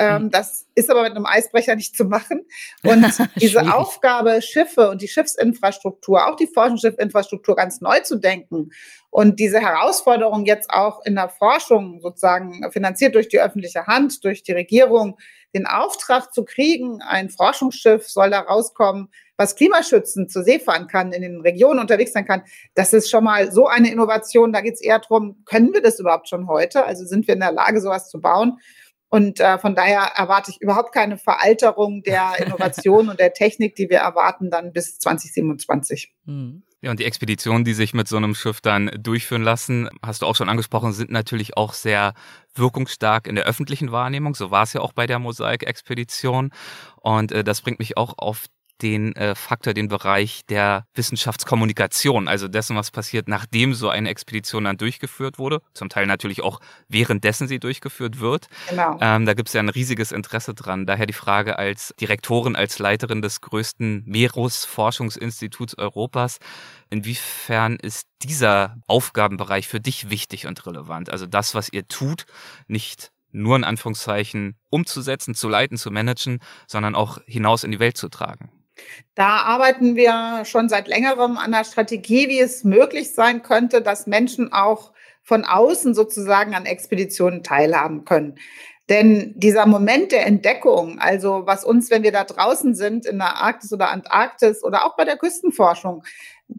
Ähm, mhm. das ist aber mit einem Eisbrecher nicht zu machen. Und *laughs* diese Aufgabe, Schiffe und die Schiffsinfrastruktur, auch die Forschungsschiffinfrastruktur ganz neu zu denken und diese Herausforderung jetzt auch in der Forschung sozusagen finanziert durch die öffentliche Hand, durch die Regierung, den Auftrag zu kriegen, ein Forschungsschiff soll da rauskommen, was klimaschützend zur See fahren kann, in den Regionen unterwegs sein kann, das ist schon mal so eine Innovation. Da geht es eher darum, können wir das überhaupt schon heute? Also sind wir in der Lage, sowas zu bauen? Und äh, von daher erwarte ich überhaupt keine Veralterung der *laughs* Innovation und der Technik, die wir erwarten dann bis 2027. Mhm. Ja, und die Expeditionen, die sich mit so einem Schiff dann durchführen lassen, hast du auch schon angesprochen, sind natürlich auch sehr wirkungsstark in der öffentlichen Wahrnehmung. So war es ja auch bei der Mosaik-Expedition. Und äh, das bringt mich auch auf den äh, Faktor, den Bereich der Wissenschaftskommunikation, also dessen, was passiert, nachdem so eine Expedition dann durchgeführt wurde, zum Teil natürlich auch währenddessen sie durchgeführt wird. Genau. Ähm, da gibt es ja ein riesiges Interesse dran. Daher die Frage als Direktorin, als Leiterin des größten Meeresforschungsinstituts Europas, inwiefern ist dieser Aufgabenbereich für dich wichtig und relevant? Also das, was ihr tut, nicht nur in Anführungszeichen umzusetzen, zu leiten, zu managen, sondern auch hinaus in die Welt zu tragen. Da arbeiten wir schon seit längerem an der Strategie, wie es möglich sein könnte, dass Menschen auch von außen sozusagen an Expeditionen teilhaben können. Denn dieser Moment der Entdeckung, also was uns, wenn wir da draußen sind, in der Arktis oder Antarktis oder auch bei der Küstenforschung,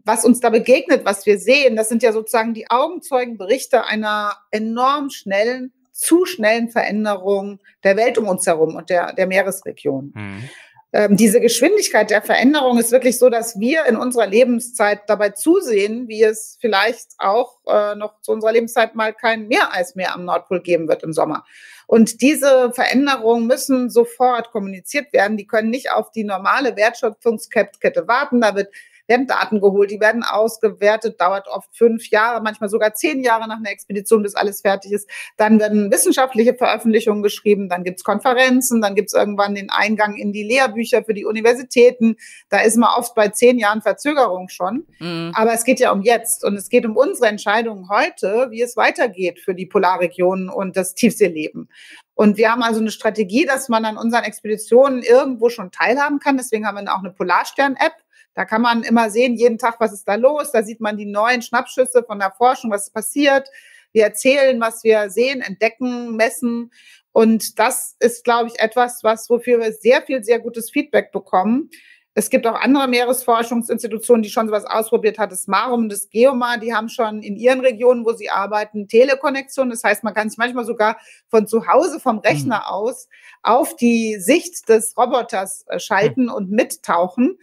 was uns da begegnet, was wir sehen, das sind ja sozusagen die Augenzeugenberichte einer enorm schnellen, zu schnellen Veränderung der Welt um uns herum und der, der Meeresregion. Mhm ähm, diese Geschwindigkeit der Veränderung ist wirklich so, dass wir in unserer Lebenszeit dabei zusehen, wie es vielleicht auch äh, noch zu unserer Lebenszeit mal kein Meereis mehr am Nordpol geben wird im Sommer. Und diese Veränderungen müssen sofort kommuniziert werden. Die können nicht auf die normale Wertschöpfungskette warten. Da wird werden Daten geholt, die werden ausgewertet, dauert oft fünf Jahre, manchmal sogar zehn Jahre nach einer Expedition, bis alles fertig ist. Dann werden wissenschaftliche Veröffentlichungen geschrieben, dann gibt's Konferenzen, dann gibt's irgendwann den Eingang in die Lehrbücher für die Universitäten. Da ist man oft bei zehn Jahren Verzögerung schon. Mhm. Aber es geht ja um jetzt und es geht um unsere Entscheidungen heute, wie es weitergeht für die Polarregionen und das Tiefseeleben. Und wir haben also eine Strategie, dass man an unseren Expeditionen irgendwo schon teilhaben kann. Deswegen haben wir auch eine Polarstern-App. Da kann man immer sehen, jeden Tag, was ist da los. Da sieht man die neuen Schnappschüsse von der Forschung, was passiert. Wir erzählen, was wir sehen, entdecken, messen. Und das ist, glaube ich, etwas, was, wofür wir sehr viel, sehr gutes Feedback bekommen. Es gibt auch andere Meeresforschungsinstitutionen, die schon sowas ausprobiert hat. Das Marum und das Geomar, die haben schon in ihren Regionen, wo sie arbeiten, Telekonnektion. Das heißt, man kann sich manchmal sogar von zu Hause vom Rechner mhm. aus auf die Sicht des Roboters äh, schalten mhm. und mittauchen.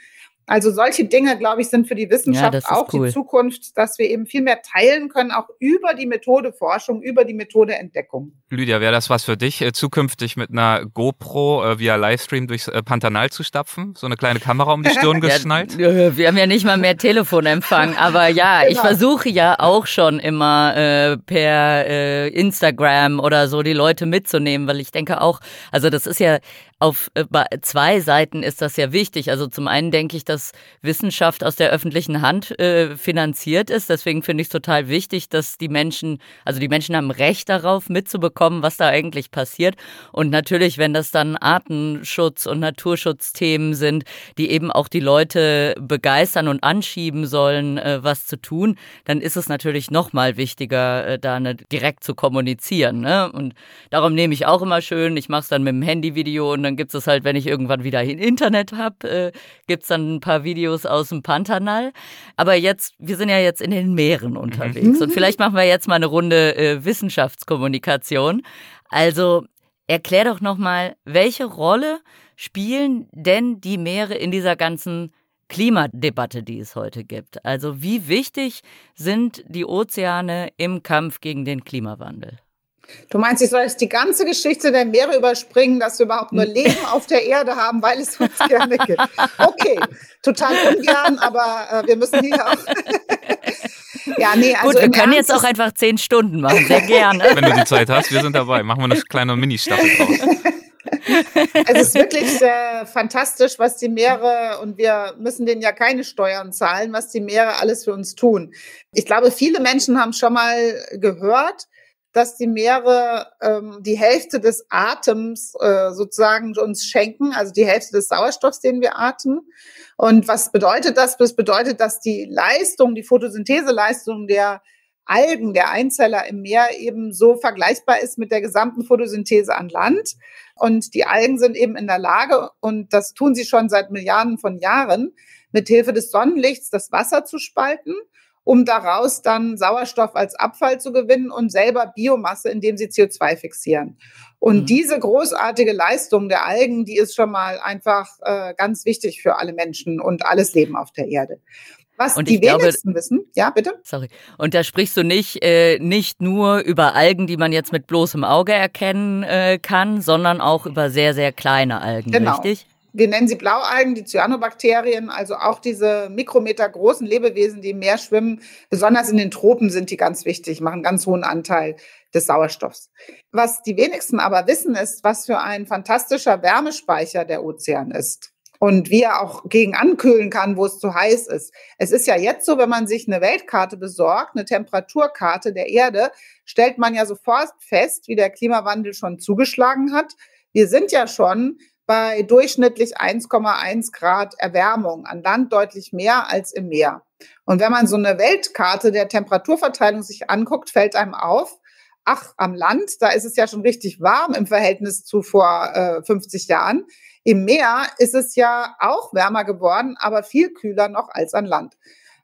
Also solche Dinge, glaube ich, sind für die Wissenschaft ja, auch cool. die Zukunft, dass wir eben viel mehr teilen können, auch über die Methode Forschung, über die Methode Entdeckung. Lydia, wäre das was für dich, äh, zukünftig mit einer GoPro äh, via Livestream durchs äh, Pantanal zu stapfen? So eine kleine Kamera um die Stirn *laughs* geschnallt? Ja, wir haben ja nicht mal mehr Telefonempfang, aber ja, genau. ich versuche ja auch schon immer äh, per äh, Instagram oder so die Leute mitzunehmen, weil ich denke auch, also das ist ja auf äh, zwei Seiten ist das ja wichtig. Also zum einen denke ich, dass Wissenschaft aus der öffentlichen Hand äh, finanziert ist. Deswegen finde ich es total wichtig, dass die Menschen, also die Menschen haben Recht darauf mitzubekommen, was da eigentlich passiert. Und natürlich, wenn das dann Artenschutz und Naturschutzthemen sind, die eben auch die Leute begeistern und anschieben sollen, äh, was zu tun, dann ist es natürlich noch mal wichtiger, äh, da ne, direkt zu kommunizieren. Ne? Und darum nehme ich auch immer schön, ich mache es dann mit dem Handyvideo und dann gibt es halt, wenn ich irgendwann wieder Internet habe, äh, gibt es dann ein paar Videos aus dem Pantanal. Aber jetzt, wir sind ja jetzt in den Meeren unterwegs mhm. und vielleicht machen wir jetzt mal eine Runde äh, Wissenschaftskommunikation. Also erklär doch nochmal, welche Rolle spielen denn die Meere in dieser ganzen Klimadebatte, die es heute gibt? Also wie wichtig sind die Ozeane im Kampf gegen den Klimawandel? Du meinst, ich soll jetzt die ganze Geschichte der Meere überspringen, dass wir überhaupt nur Leben auf der Erde haben, weil es uns gerne gibt. Okay, total ungern, aber äh, wir müssen hier auch. *laughs* ja, nee, also Gut, wir können Ernst jetzt auch einfach zehn Stunden machen, sehr gerne. Wenn du die Zeit hast, wir sind dabei. Machen wir eine kleine Mini-Staffel draus. es ist wirklich äh, fantastisch, was die Meere, und wir müssen denen ja keine Steuern zahlen, was die Meere alles für uns tun. Ich glaube, viele Menschen haben schon mal gehört, dass die Meere ähm, die Hälfte des Atems äh, sozusagen uns schenken, also die Hälfte des Sauerstoffs, den wir atmen. Und was bedeutet das? Das bedeutet, dass die Leistung, die Photosyntheseleistung der Algen, der Einzeller im Meer eben so vergleichbar ist mit der gesamten Photosynthese an Land. Und die Algen sind eben in der Lage, und das tun sie schon seit Milliarden von Jahren, mit Hilfe des Sonnenlichts das Wasser zu spalten um daraus dann Sauerstoff als Abfall zu gewinnen und selber Biomasse, indem sie CO2 fixieren. Und mhm. diese großartige Leistung der Algen, die ist schon mal einfach äh, ganz wichtig für alle Menschen und alles Leben auf der Erde. Was und die wenigsten glaube, wissen, ja, bitte? Sorry. Und da sprichst du nicht, äh, nicht nur über Algen, die man jetzt mit bloßem Auge erkennen äh, kann, sondern auch über sehr, sehr kleine Algen, genau. richtig? Wir nennen sie Blaualgen, die Cyanobakterien, also auch diese Mikrometer großen Lebewesen, die im Meer schwimmen. Besonders in den Tropen sind die ganz wichtig, machen ganz hohen Anteil des Sauerstoffs. Was die wenigsten aber wissen, ist, was für ein fantastischer Wärmespeicher der Ozean ist und wie er auch gegen ankühlen kann, wo es zu heiß ist. Es ist ja jetzt so, wenn man sich eine Weltkarte besorgt, eine Temperaturkarte der Erde, stellt man ja sofort fest, wie der Klimawandel schon zugeschlagen hat. Wir sind ja schon bei durchschnittlich 1,1 Grad Erwärmung, an Land deutlich mehr als im Meer. Und wenn man so eine Weltkarte der Temperaturverteilung sich anguckt, fällt einem auf, ach, am Land, da ist es ja schon richtig warm im Verhältnis zu vor äh, 50 Jahren. Im Meer ist es ja auch wärmer geworden, aber viel kühler noch als an Land.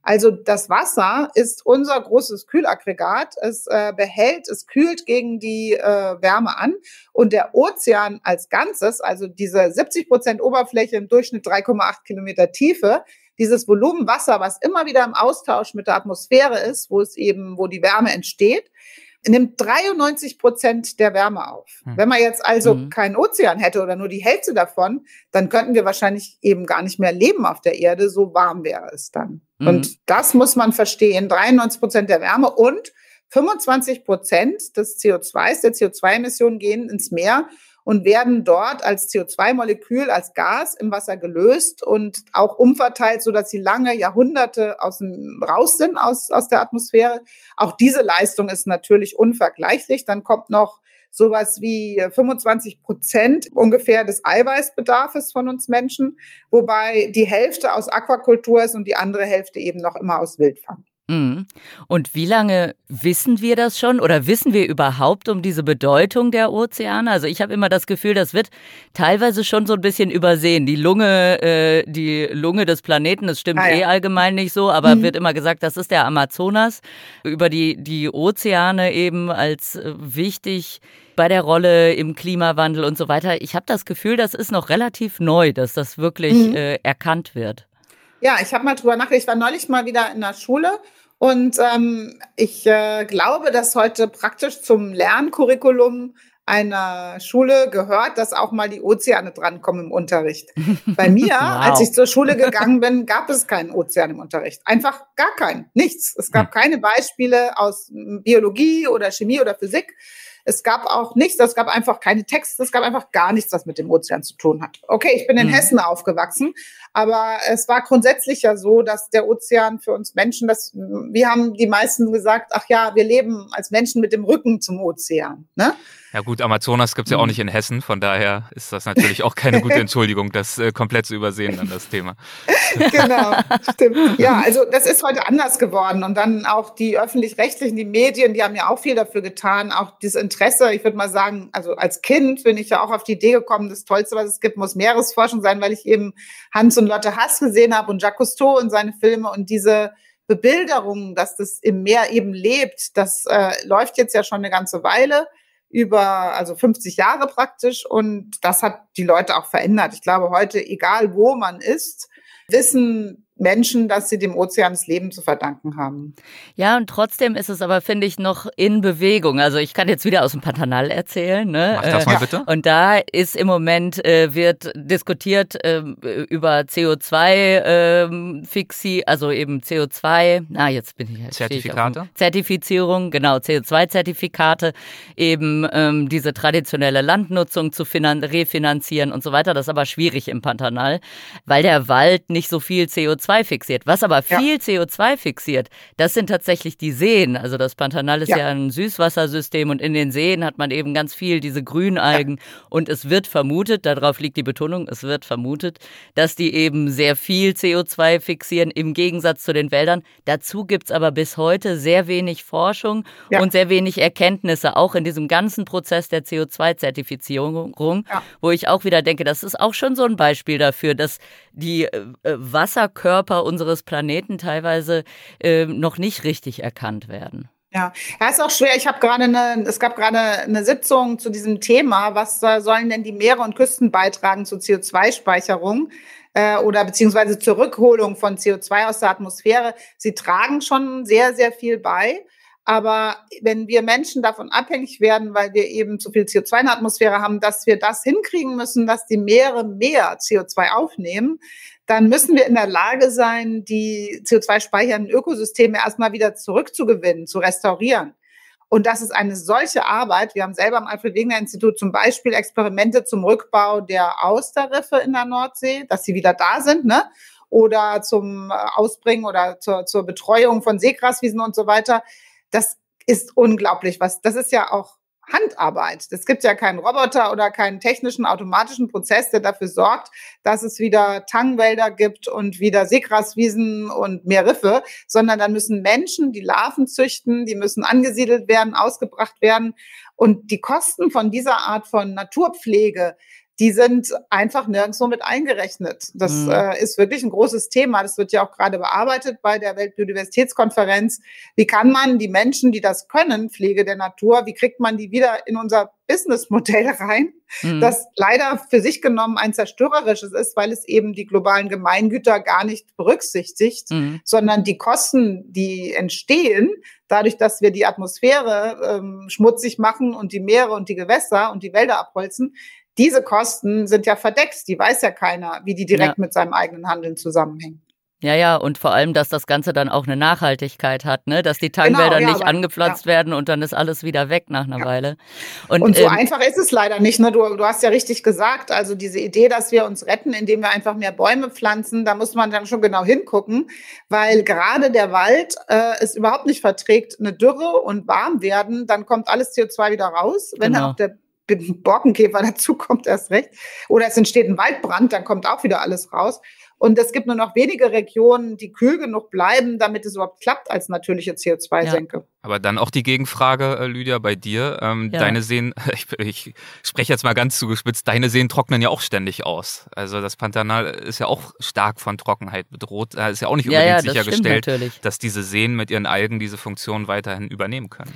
Also das Wasser ist unser großes Kühlaggregat. Es äh, behält, es kühlt gegen die äh, Wärme an. Und der Ozean als Ganzes, also diese 70 Prozent Oberfläche im Durchschnitt 3,8 Kilometer Tiefe, dieses Volumen Wasser, was immer wieder im Austausch mit der Atmosphäre ist, wo es eben, wo die Wärme entsteht, nimmt 93 Prozent der Wärme auf. Hm. Wenn man jetzt also mhm. keinen Ozean hätte oder nur die Hälfte davon, dann könnten wir wahrscheinlich eben gar nicht mehr leben auf der Erde. So warm wäre es dann. Mhm. Und das muss man verstehen. 93 Prozent der Wärme und 25 Prozent des CO2s, der CO2-Emissionen gehen ins Meer und werden dort als CO2-Molekül, als Gas im Wasser gelöst und auch umverteilt, so dass sie lange Jahrhunderte aus dem, raus sind aus, aus der Atmosphäre. Auch diese Leistung ist natürlich unvergleichlich. Dann kommt noch sowas wie 25 Prozent ungefähr des Eiweißbedarfes von uns Menschen, wobei die Hälfte aus Aquakultur ist und die andere Hälfte eben noch immer aus Wildfang. Mhm. Und wie lange wissen wir das schon oder wissen wir überhaupt um diese Bedeutung der Ozeane? Also ich habe immer das Gefühl, das wird teilweise schon so ein bisschen übersehen. Die Lunge, äh, die Lunge des Planeten, das stimmt ah, ja. eh allgemein nicht so, aber mhm. wird immer gesagt, das ist der Amazonas. Über die, die Ozeane eben als äh, wichtig bei der Rolle im Klimawandel und so weiter. Ich habe das Gefühl, das ist noch relativ neu, dass das wirklich mhm. äh, erkannt wird. Ja, ich habe mal drüber nachgedacht. Ich war neulich mal wieder in der Schule und ähm, ich äh, glaube, dass heute praktisch zum Lerncurriculum einer Schule gehört, dass auch mal die Ozeane drankommen im Unterricht. *laughs* Bei mir, wow. als ich zur Schule *laughs* gegangen bin, gab es keinen Ozean im Unterricht. Einfach gar keinen. Nichts. Es gab hm. keine Beispiele aus Biologie oder Chemie oder Physik. Es gab auch nichts, es gab einfach keine Texte, es gab einfach gar nichts, was mit dem Ozean zu tun hat. Okay, ich bin in mhm. Hessen aufgewachsen, aber es war grundsätzlich ja so, dass der Ozean für uns Menschen, das, wir haben die meisten gesagt, ach ja, wir leben als Menschen mit dem Rücken zum Ozean. Ne? Ja gut, Amazonas gibt's ja auch mhm. nicht in Hessen, von daher ist das natürlich auch keine gute *laughs* Entschuldigung, das äh, komplett zu übersehen an das Thema. *laughs* genau, stimmt. Ja, *laughs* also das ist heute anders geworden und dann auch die öffentlich-rechtlichen, die Medien, die haben ja auch viel dafür getan, auch dieses Interesse, ich würde mal sagen, also als Kind bin ich ja auch auf die Idee gekommen, das Tollste, was es gibt, muss Meeresforschung sein, weil ich eben Hans und Lotte Hass gesehen habe und Jacques Cousteau und seine Filme und diese Bebilderung, dass das im Meer eben lebt, das äh, läuft jetzt ja schon eine ganze Weile über, also 50 Jahre praktisch. Und das hat die Leute auch verändert. Ich glaube, heute, egal wo man ist, wissen Menschen, dass sie dem Ozean das Leben zu verdanken haben. Ja, und trotzdem ist es aber, finde ich, noch in Bewegung. Also ich kann jetzt wieder aus dem Pantanal erzählen. Ne? Mach das mal bitte. Und da ist im Moment, äh, wird diskutiert äh, über CO2 äh, Fixi, also eben CO2, na jetzt bin ich halt Zertifikate? Zertifizierung, genau, CO2-Zertifikate, eben ähm, diese traditionelle Landnutzung zu refinanzieren und so weiter. Das ist aber schwierig im Pantanal, weil der Wald nicht so viel CO2 CO2 fixiert. Was aber viel ja. CO2 fixiert, das sind tatsächlich die Seen. Also das Pantanal ist ja. ja. ein Süßwassersystem und in den Seen hat man eben ganz viel diese Grünalgen. Ja. Und es wird vermutet, darauf liegt die Betonung, es wird vermutet, dass die eben sehr viel CO2 fixieren im Gegensatz zu den Wäldern. Dazu gibt's aber bis heute sehr wenig Forschung und sehr wenig Erkenntnisse, auch in diesem ganzen Prozess der CO2-Zertifizierung, wo ich auch wieder denke, das ist auch schon so ein Beispiel dafür, dass die äh, Wasserkörper Körper unseres Planeten teilweise äh, noch nicht richtig erkannt werden. Ja, ja, ist auch schwer. Ich habe gerade eine, es gab gerade eine Sitzung zu diesem Thema. Was sollen denn die Meere und Küsten beitragen zur CO2-Speicherung äh, oder beziehungsweise zur Rückholung von CO2 aus der Atmosphäre? Sie tragen schon sehr, sehr viel bei. Aber wenn wir Menschen davon abhängig werden, weil wir eben zu viel CO2 in der Atmosphäre haben, dass wir das hinkriegen müssen, dass die Meere mehr CO2 aufnehmen, dann müssen wir in der Lage sein, die CO2-speichernden Ökosysteme erstmal wieder zurückzugewinnen, zu restaurieren. Und das ist eine solche Arbeit. Wir haben selber am Alfred-Wegener-Institut zum Beispiel Experimente zum Rückbau der Austerriffe in der Nordsee, dass sie wieder da sind, ne? Oder zum äh, Ausbringen oder zur, zur Betreuung von Seegraswiesen und so weiter. Das ist unglaublich. Was, das ist ja auch Handarbeit. Es gibt ja keinen Roboter oder keinen technischen automatischen Prozess, der dafür sorgt, dass es wieder Tangwälder gibt und wieder Seegraswiesen und mehr Riffe, sondern dann müssen Menschen die Larven züchten, die müssen angesiedelt werden, ausgebracht werden. Und die Kosten von dieser Art von Naturpflege die sind einfach nirgendwo mit eingerechnet. Das mhm. äh, ist wirklich ein großes Thema. Das wird ja auch gerade bearbeitet bei der Weltbiodiversitätskonferenz. Wie kann man die Menschen, die das können, Pflege der Natur, wie kriegt man die wieder in unser Businessmodell rein, mhm. das leider für sich genommen ein zerstörerisches ist, weil es eben die globalen Gemeingüter gar nicht berücksichtigt, mhm. sondern die Kosten, die entstehen, dadurch, dass wir die Atmosphäre ähm, schmutzig machen und die Meere und die Gewässer und die Wälder abholzen, diese Kosten sind ja verdeckt. Die weiß ja keiner, wie die direkt ja. mit seinem eigenen Handeln zusammenhängen. Ja, ja, und vor allem, dass das Ganze dann auch eine Nachhaltigkeit hat, ne? Dass die Tangwälder genau, ja, nicht aber, angepflanzt ja. werden und dann ist alles wieder weg nach einer ja. Weile. Und, und so ähm, einfach ist es leider nicht. Ne? Du, du hast ja richtig gesagt, also diese Idee, dass wir uns retten, indem wir einfach mehr Bäume pflanzen, da muss man dann schon genau hingucken, weil gerade der Wald äh, es überhaupt nicht verträgt, eine Dürre und warm werden, dann kommt alles CO2 wieder raus. Wenn genau. auch der Borkenkäfer dazu kommt erst recht. Oder es entsteht ein Waldbrand, dann kommt auch wieder alles raus. Und es gibt nur noch wenige Regionen, die kühl genug bleiben, damit es überhaupt klappt als natürliche CO2-Senke. Ja. Aber dann auch die Gegenfrage, äh, Lydia, bei dir. Ähm, ja. Deine Seen, *laughs* ich, ich spreche jetzt mal ganz zugespitzt, deine Seen trocknen ja auch ständig aus. Also das Pantanal ist ja auch stark von Trockenheit bedroht. Da ist ja auch nicht unbedingt ja, sichergestellt, dass diese Seen mit ihren Algen diese Funktion weiterhin übernehmen können.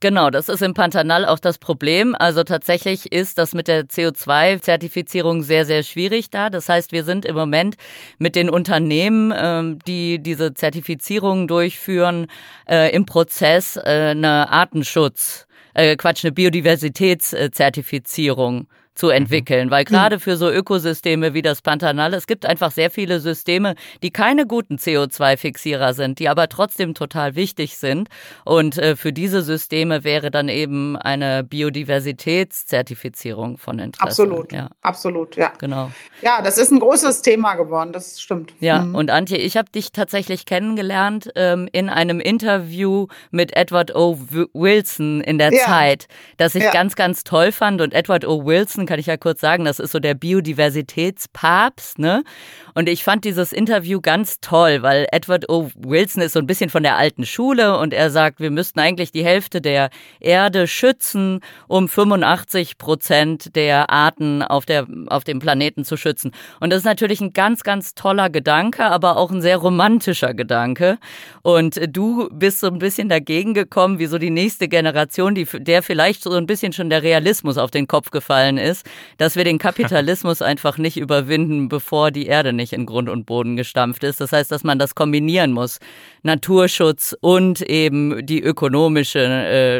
Genau, das ist im Pantanal auch das Problem. Also tatsächlich ist das mit der CO2-Zertifizierung sehr, sehr schwierig da. Das heißt, wir sind im Moment mit den Unternehmen, ähm, die diese Zertifizierung durchführen, äh, im Prozess äh, eine Artenschutz, äh, Quatsch, eine Biodiversitätszertifizierung zu mhm. entwickeln, weil gerade mhm. für so Ökosysteme wie das Pantanal, es gibt einfach sehr viele Systeme, die keine guten CO2-Fixierer sind, die aber trotzdem total wichtig sind. Und äh, für diese Systeme wäre dann eben eine Biodiversitätszertifizierung von Interesse. Absolut, ja. absolut, ja. Genau. Ja, das ist ein großes Thema geworden, das stimmt. Ja, mhm. und Antje, ich habe dich tatsächlich kennengelernt ähm, in einem Interview mit Edward O. Wilson in der ja. Zeit, das ich ja. ganz, ganz toll fand. Und Edward O. Wilson kann ich ja kurz sagen, das ist so der Biodiversitätspapst, ne? Und ich fand dieses Interview ganz toll, weil Edward O. Wilson ist so ein bisschen von der alten Schule und er sagt, wir müssten eigentlich die Hälfte der Erde schützen, um 85 Prozent der Arten auf, der, auf dem Planeten zu schützen. Und das ist natürlich ein ganz, ganz toller Gedanke, aber auch ein sehr romantischer Gedanke. Und du bist so ein bisschen dagegen gekommen, wie so die nächste Generation, die, der vielleicht so ein bisschen schon der Realismus auf den Kopf gefallen ist ist, dass wir den Kapitalismus *laughs* einfach nicht überwinden, bevor die Erde nicht in Grund und Boden gestampft ist. Das heißt, dass man das kombinieren muss. Naturschutz und eben die ökonomische,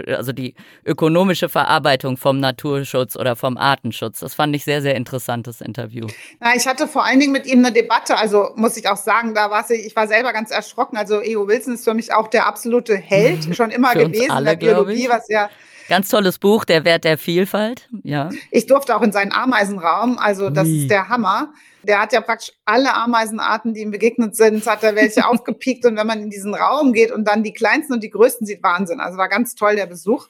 äh, also die ökonomische Verarbeitung vom Naturschutz oder vom Artenschutz. Das fand ich sehr, sehr interessantes Interview. Ja, ich hatte vor allen Dingen mit ihm eine Debatte, also muss ich auch sagen, da war ich, ich war selber ganz erschrocken. Also E.O. Wilson ist für mich auch der absolute Held, *laughs* schon immer gewesen alle, in der Biologie, was ja Ganz tolles Buch, Der Wert der Vielfalt. Ja. Ich durfte auch in seinen Ameisenraum, also das Wie? ist der Hammer. Der hat ja praktisch alle Ameisenarten, die ihm begegnet sind, hat er welche *laughs* aufgepiekt. Und wenn man in diesen Raum geht und dann die kleinsten und die größten sieht, Wahnsinn. Also war ganz toll der Besuch.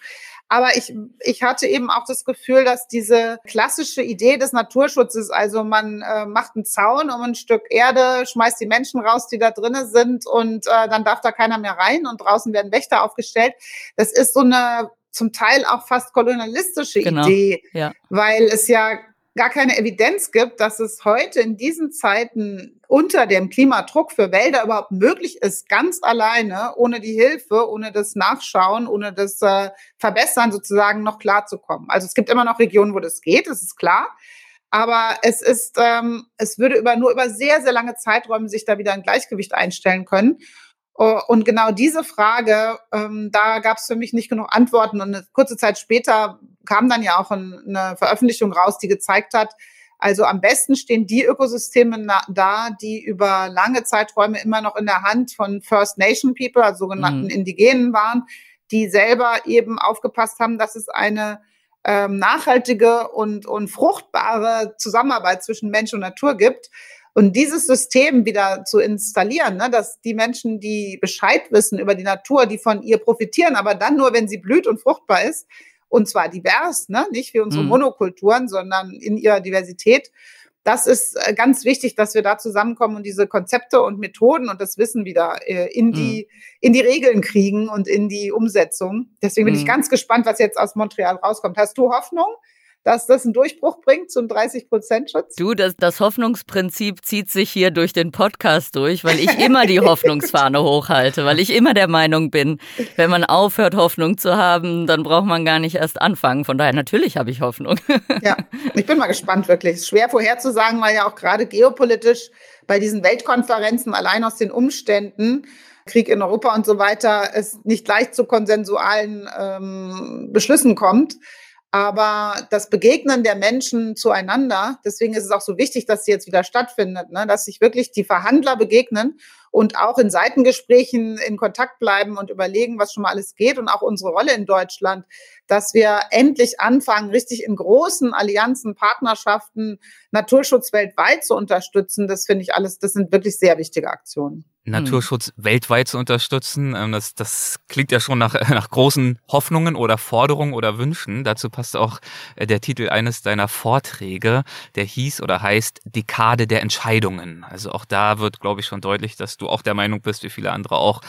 Aber ich, ich hatte eben auch das Gefühl, dass diese klassische Idee des Naturschutzes, also man äh, macht einen Zaun um ein Stück Erde, schmeißt die Menschen raus, die da drinnen sind und äh, dann darf da keiner mehr rein und draußen werden Wächter aufgestellt. Das ist so eine zum Teil auch fast kolonialistische genau. Idee, ja. weil es ja gar keine Evidenz gibt, dass es heute in diesen Zeiten unter dem Klimadruck für Wälder überhaupt möglich ist, ganz alleine, ohne die Hilfe, ohne das Nachschauen, ohne das äh, Verbessern sozusagen noch klarzukommen. Also es gibt immer noch Regionen, wo das geht, das ist klar. Aber es ist, ähm, es würde über nur über sehr, sehr lange Zeiträume sich da wieder ein Gleichgewicht einstellen können. Oh, und genau diese Frage, ähm, da gab es für mich nicht genug Antworten. Und eine kurze Zeit später kam dann ja auch eine Veröffentlichung raus, die gezeigt hat, also am besten stehen die Ökosysteme da, die über lange Zeiträume immer noch in der Hand von First Nation People, also sogenannten mhm. Indigenen waren, die selber eben aufgepasst haben, dass es eine ähm, nachhaltige und, und fruchtbare Zusammenarbeit zwischen Mensch und Natur gibt. Und dieses System wieder zu installieren, ne, dass die Menschen, die Bescheid wissen über die Natur, die von ihr profitieren, aber dann nur, wenn sie blüht und fruchtbar ist, und zwar divers, ne, nicht wie unsere mhm. Monokulturen, sondern in ihrer Diversität. Das ist äh, ganz wichtig, dass wir da zusammenkommen und diese Konzepte und Methoden und das Wissen wieder äh, in die mhm. in die Regeln kriegen und in die Umsetzung. Deswegen bin mhm. ich ganz gespannt, was jetzt aus Montreal rauskommt. Hast du Hoffnung, dass das einen Durchbruch bringt zum 30-Prozent-Schutz? Du, das, das Hoffnungsprinzip zieht sich hier durch den Podcast durch, weil ich immer die *laughs* Hoffnungsfahne hochhalte, weil ich immer der Meinung bin, wenn man aufhört, Hoffnung zu haben, dann braucht man gar nicht erst anfangen. Von daher, natürlich habe ich Hoffnung. *laughs* Ja, ich bin mal gespannt, wirklich. Schwer vorherzusagen, weil ja auch gerade geopolitisch bei diesen Weltkonferenzen allein aus den Umständen Krieg in Europa und so weiter es nicht leicht zu konsensualen ähm, Beschlüssen kommt. Aber das Begegnen der Menschen zueinander, deswegen ist es auch so wichtig, dass sie jetzt wieder stattfindet, ne? dass sich wirklich die Verhandler begegnen und auch in Seitengesprächen in Kontakt bleiben und überlegen, was schon mal alles geht und auch unsere Rolle in Deutschland, dass wir endlich anfangen, richtig in großen Allianzen, Partnerschaften Naturschutz weltweit zu unterstützen. Das finde ich alles, das sind wirklich sehr wichtige Aktionen. Naturschutz hm. weltweit zu unterstützen. Ähm, das, das klingt ja schon nach, *laughs* nach großen Hoffnungen oder Forderungen oder Wünschen. Dazu passt auch äh, der Titel eines deiner Vorträge, der hieß oder heißt Dekade der Entscheidungen. Also auch da wird, glaube ich, schon deutlich, dass du auch der Meinung bist, wie viele andere auch,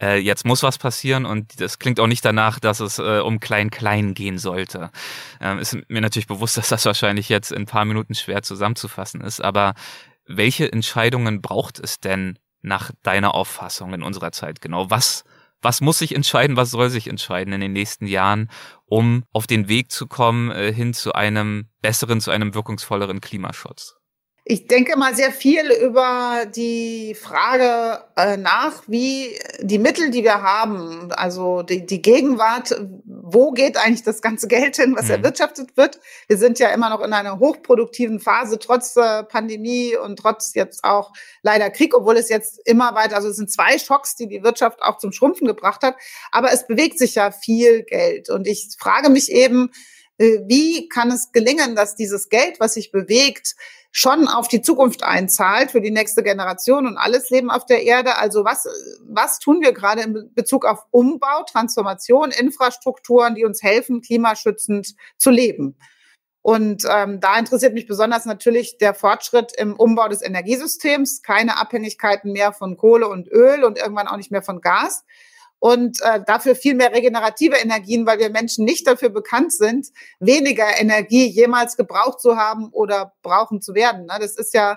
äh, jetzt muss was passieren und das klingt auch nicht danach, dass es äh, um Klein-Klein gehen sollte. Ähm, ist mir natürlich bewusst, *laughs* dass das wahrscheinlich jetzt in ein paar Minuten schwer zusammenzufassen ist, aber welche Entscheidungen braucht es denn nach deiner Auffassung in unserer Zeit genau? Was, was muss sich entscheiden, was soll sich entscheiden in den nächsten Jahren, um auf den Weg zu kommen äh, hin zu einem besseren, zu einem wirkungsvolleren Klimaschutz? Ich denke mal sehr viel über die Frage äh, nach, wie die Mittel, die wir haben, also die, die Gegenwart, wo geht eigentlich das ganze Geld hin, was mhm. erwirtschaftet wird? Wir sind ja immer noch in einer hochproduktiven Phase, trotz äh, Pandemie und trotz jetzt auch leider Krieg, obwohl es jetzt immer weiter, also es sind zwei Schocks, die die Wirtschaft auch zum Schrumpfen gebracht hat. Aber es bewegt sich ja viel Geld. Und ich frage mich eben, äh, wie kann es gelingen, dass dieses Geld, was sich bewegt, schon auf die Zukunft einzahlt für die nächste Generation und alles Leben auf der Erde. Also was, was tun wir gerade in Bezug auf Umbau, Transformation, Infrastrukturen, die uns helfen, klimaschützend zu leben? Und ähm, da interessiert mich besonders natürlich der Fortschritt im Umbau des Energiesystems, keine Abhängigkeiten mehr von Kohle und Öl und irgendwann auch nicht mehr von Gas und äh, dafür viel mehr regenerative Energien, weil wir Menschen nicht dafür bekannt sind, weniger Energie jemals gebraucht zu haben oder brauchen zu werden. Ne? Das ist ja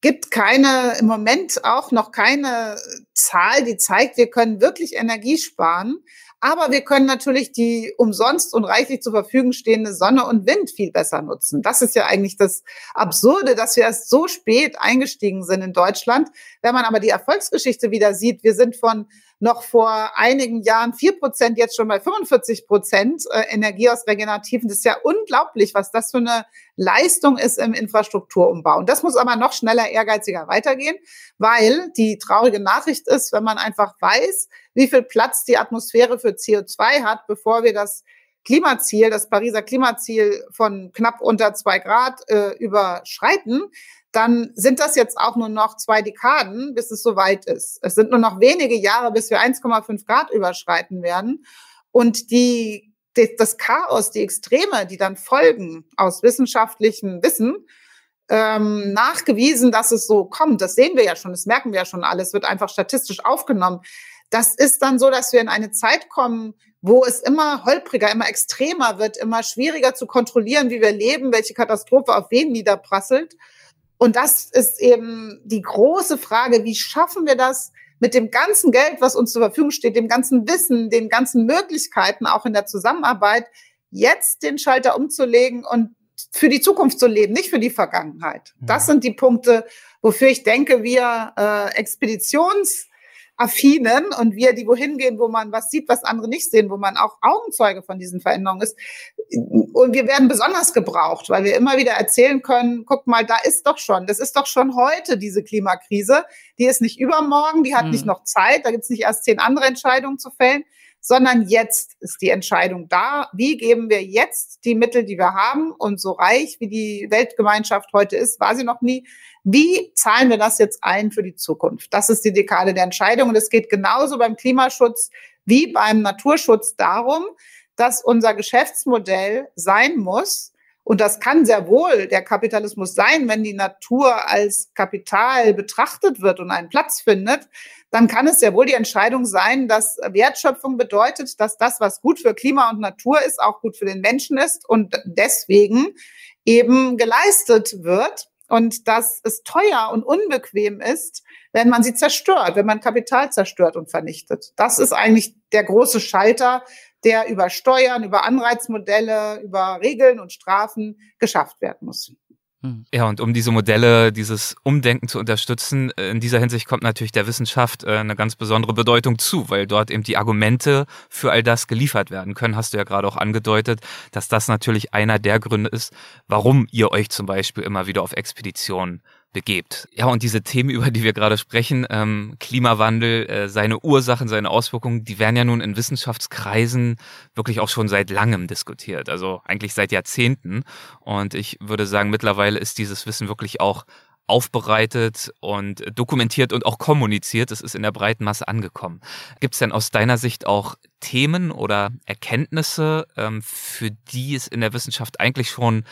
gibt keine im Moment auch noch keine Zahl, die zeigt, wir können wirklich Energie sparen. Aber wir können natürlich die umsonst und reichlich zur Verfügung stehende Sonne und Wind viel besser nutzen. Das ist ja eigentlich das Absurde, dass wir erst so spät eingestiegen sind in Deutschland. Wenn man aber die Erfolgsgeschichte wieder sieht, wir sind von noch vor einigen Jahren vier Prozent, jetzt schon bei 45 Prozent äh, Energie aus Regenerativen. Das ist ja unglaublich, was das für eine Leistung ist im Infrastrukturumbau. Und das muss aber noch schneller, ehrgeiziger weitergehen, weil die traurige Nachricht ist, wenn man einfach weiß, wie viel Platz die Atmosphäre für CO2 hat, bevor wir das Klimaziel, das Pariser Klimaziel von knapp unter zwei Grad äh, überschreiten, dann sind das jetzt auch nur noch zwei Dekaden, bis es soweit ist. Es sind nur noch wenige Jahre, bis wir 1,5 Grad überschreiten werden. Und die, die, das Chaos, die Extreme, die dann folgen aus wissenschaftlichem Wissen, ähm, nachgewiesen, dass es so kommt. Das sehen wir ja schon, das merken wir ja schon alles, wird einfach statistisch aufgenommen. Das ist dann so, dass wir in eine Zeit kommen, wo es immer holpriger, immer extremer wird, immer schwieriger zu kontrollieren, wie wir leben, welche Katastrophe auf wen niederprasselt. Und das ist eben die große Frage, wie schaffen wir das mit dem ganzen Geld, was uns zur Verfügung steht, dem ganzen Wissen, den ganzen Möglichkeiten auch in der Zusammenarbeit, jetzt den Schalter umzulegen und für die Zukunft zu leben, nicht für die Vergangenheit. Das sind die Punkte, wofür ich denke, wir äh, Expeditions affinen und wir, die wohin gehen, wo man was sieht, was andere nicht sehen, wo man auch Augenzeuge von diesen Veränderungen ist. Und wir werden besonders gebraucht, weil wir immer wieder erzählen können, guck mal, da ist doch schon, das ist doch schon heute diese Klimakrise. Die ist nicht übermorgen, die hat mhm. nicht noch Zeit, da gibt's nicht erst zehn andere Entscheidungen zu fällen, sondern jetzt ist die Entscheidung da. Wie geben wir jetzt die Mittel, die wir haben? Und so reich wie die Weltgemeinschaft heute ist, war sie noch nie. Wie zahlen wir das jetzt ein für die Zukunft? Das ist die Dekade der Entscheidung. Und es geht genauso beim Klimaschutz wie beim Naturschutz darum, dass unser Geschäftsmodell sein muss, und das kann sehr wohl der Kapitalismus sein, wenn die Natur als Kapital betrachtet wird und einen Platz findet, dann kann es sehr wohl die Entscheidung sein, dass Wertschöpfung bedeutet, dass das, was gut für Klima und Natur ist, auch gut für den Menschen ist und deswegen eben geleistet wird und dass es teuer und unbequem ist, wenn man sie zerstört, wenn man Kapital zerstört und vernichtet. Das ist eigentlich der große Schalter, der über Steuern, über Anreizmodelle, über Regeln und Strafen geschafft werden muss. Hm. Ja, und um diese Modelle, dieses Umdenken zu unterstützen, äh, in dieser Hinsicht kommt natürlich der Wissenschaft äh, eine ganz besondere Bedeutung zu, weil dort eben die Argumente für all das geliefert werden können. Hast du ja gerade auch angedeutet, dass das natürlich einer der Gründe ist, warum ihr euch zum Beispiel immer wieder auf Expeditionen begebt. Ja, und diese Themen, *laughs* über die wir gerade sprechen, ähm, Klimawandel, äh, seine Ursachen, seine Auswirkungen, die werden ja nun in Wissenschaftskreisen wirklich auch schon seit langem diskutiert, also eigentlich seit Jahrzehnten. Und ich würde sagen, mittlerweile ist dieses Wissen wirklich auch aufbereitet und dokumentiert und auch kommuniziert. Es ist in der breiten Masse angekommen. Gibt es denn aus deiner Sicht auch Themen oder Erkenntnisse, ähm, für die es in der Wissenschaft eigentlich schon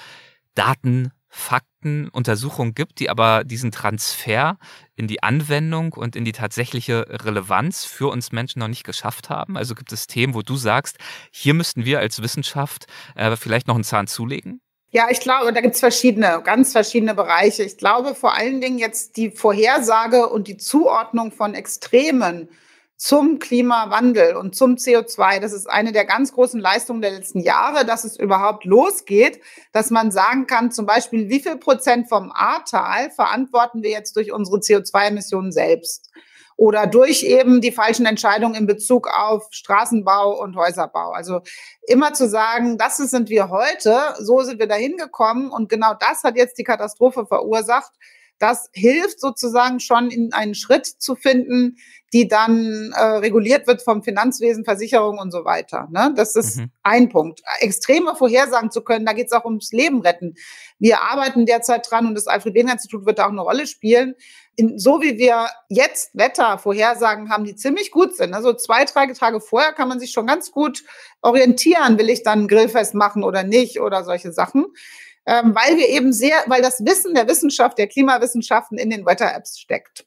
Daten Fakten, Untersuchungen gibt, die aber diesen Transfer in die Anwendung und in die tatsächliche Relevanz für uns Menschen noch nicht geschafft haben? Also gibt es Themen, wo du sagst, hier müssten wir als Wissenschaft äh, vielleicht noch einen Zahn zulegen? Ja, ich glaube, da gibt es verschiedene, ganz verschiedene Bereiche. Ich glaube vor allen Dingen jetzt die Vorhersage und die Zuordnung von Extremen zum Klimawandel und zum CO2. Das ist eine der ganz großen Leistungen der letzten Jahre, dass es überhaupt losgeht, dass man sagen kann, zum Beispiel, wie viel Prozent vom Ahrtal verantworten wir jetzt durch unsere CO2-Emissionen selbst? Oder durch eben die falschen Entscheidungen in Bezug auf Straßenbau und Häuserbau. Also immer zu sagen, das sind wir heute, so sind wir dahin gekommen und genau das hat jetzt die Katastrophe verursacht. Das hilft sozusagen schon in einen Schritt zu finden, die dann äh, reguliert wird vom Finanzwesen, Versicherung und so weiter. Ne? Das ist mhm. ein Punkt. Extreme Vorhersagen zu können, da geht es auch ums Leben retten. Wir arbeiten derzeit dran und das Alfred-Wegener-Institut wird da auch eine Rolle spielen. In, so wie wir jetzt Wettervorhersagen haben, die ziemlich gut sind. Also zwei, drei Tage vorher kann man sich schon ganz gut orientieren, will ich dann ein Grillfest machen oder nicht oder solche Sachen. Ähm, weil wir eben sehr, weil das Wissen der Wissenschaft, der Klimawissenschaften in den Wetter-Apps steckt.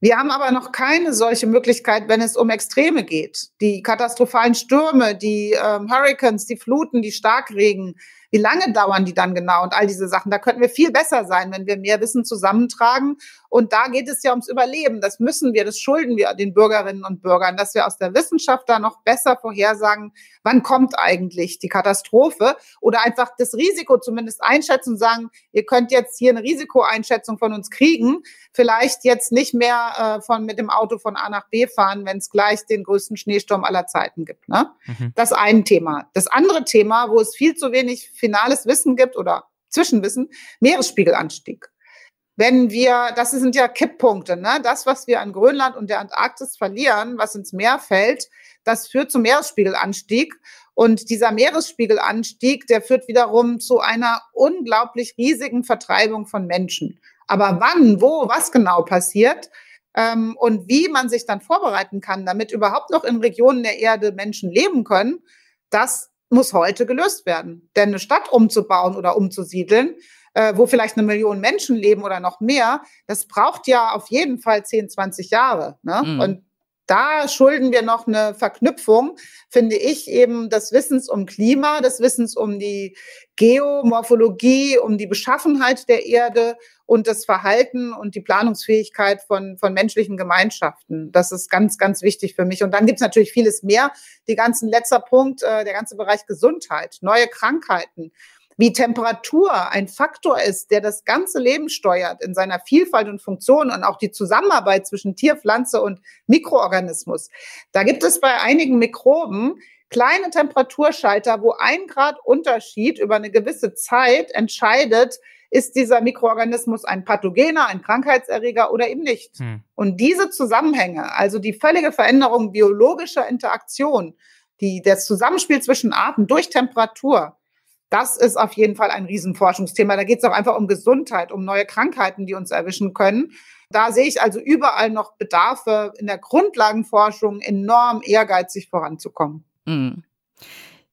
Wir haben aber noch keine solche Möglichkeit, wenn es um Extreme geht. Die katastrophalen Stürme, die ähm, Hurricanes, die Fluten, die Starkregen, wie lange dauern die dann genau und all diese Sachen? Da könnten wir viel besser sein, wenn wir mehr Wissen zusammentragen. Und da geht es ja ums Überleben. Das müssen wir, das schulden wir den Bürgerinnen und Bürgern, dass wir aus der Wissenschaft da noch besser vorhersagen, wann kommt eigentlich die Katastrophe oder einfach das Risiko zumindest einschätzen und sagen, ihr könnt jetzt hier eine Risikoeinschätzung von uns kriegen. Vielleicht jetzt nicht mehr äh, von mit dem Auto von A nach B fahren, wenn es gleich den größten Schneesturm aller Zeiten gibt. Ne? Mhm. Das ein Thema. Das andere Thema, wo es viel zu wenig finales Wissen gibt oder Zwischenwissen, Meeresspiegelanstieg. Wenn wir, das sind ja Kipppunkte, ne? Das, was wir an Grönland und der Antarktis verlieren, was ins Meer fällt, das führt zum Meeresspiegelanstieg. Und dieser Meeresspiegelanstieg, der führt wiederum zu einer unglaublich riesigen Vertreibung von Menschen. Aber wann, wo, was genau passiert ähm, und wie man sich dann vorbereiten kann, damit überhaupt noch in Regionen der Erde Menschen leben können, das muss heute gelöst werden. Denn eine Stadt umzubauen oder umzusiedeln, äh, wo vielleicht eine Million Menschen leben oder noch mehr, das braucht ja auf jeden Fall 10, 20 Jahre. Ne? Mhm. Und da schulden wir noch eine Verknüpfung, finde ich, eben des Wissens um Klima, des Wissens um die Geomorphologie, um die Beschaffenheit der Erde und das Verhalten und die Planungsfähigkeit von, von menschlichen Gemeinschaften. Das ist ganz, ganz wichtig für mich. Und dann gibt es natürlich vieles mehr. Die ganzen letzter Punkt, äh, der ganze Bereich Gesundheit, neue Krankheiten wie Temperatur ein Faktor ist, der das ganze Leben steuert in seiner Vielfalt und Funktion und auch die Zusammenarbeit zwischen Tier, Pflanze und Mikroorganismus. Da gibt es bei einigen Mikroben kleine Temperaturschalter, wo ein Grad Unterschied über eine gewisse Zeit entscheidet, ist dieser Mikroorganismus ein Pathogener, ein Krankheitserreger oder eben nicht. Hm. Und diese Zusammenhänge, also die völlige Veränderung biologischer Interaktion, die, das Zusammenspiel zwischen Arten durch Temperatur, das ist auf jeden Fall ein Riesenforschungsthema. Da geht es auch einfach um Gesundheit, um neue Krankheiten, die uns erwischen können. Da sehe ich also überall noch Bedarfe in der Grundlagenforschung enorm ehrgeizig voranzukommen. Mhm.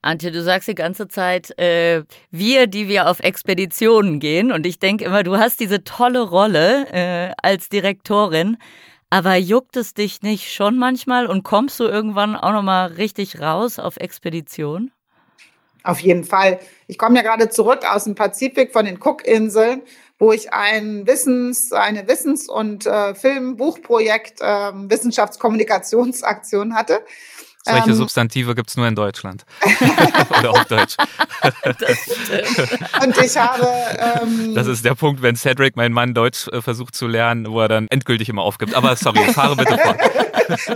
Antje, du sagst die ganze Zeit, äh, wir, die wir auf Expeditionen gehen. Und ich denke immer, du hast diese tolle Rolle äh, als Direktorin. Aber juckt es dich nicht schon manchmal und kommst du irgendwann auch nochmal richtig raus auf Expedition? Auf jeden Fall. Ich komme ja gerade zurück aus dem Pazifik von den Cookinseln, wo ich ein Wissens, eine Wissens- und äh, Filmbuchprojekt, äh, Wissenschaftskommunikationsaktion hatte. Solche ähm, Substantive gibt's nur in Deutschland. *laughs* Oder auf Deutsch. und ich habe. Ähm, das ist der Punkt, wenn Cedric, mein Mann, Deutsch äh, versucht zu lernen, wo er dann endgültig immer aufgibt. Aber sorry, *laughs* fahre bitte fort.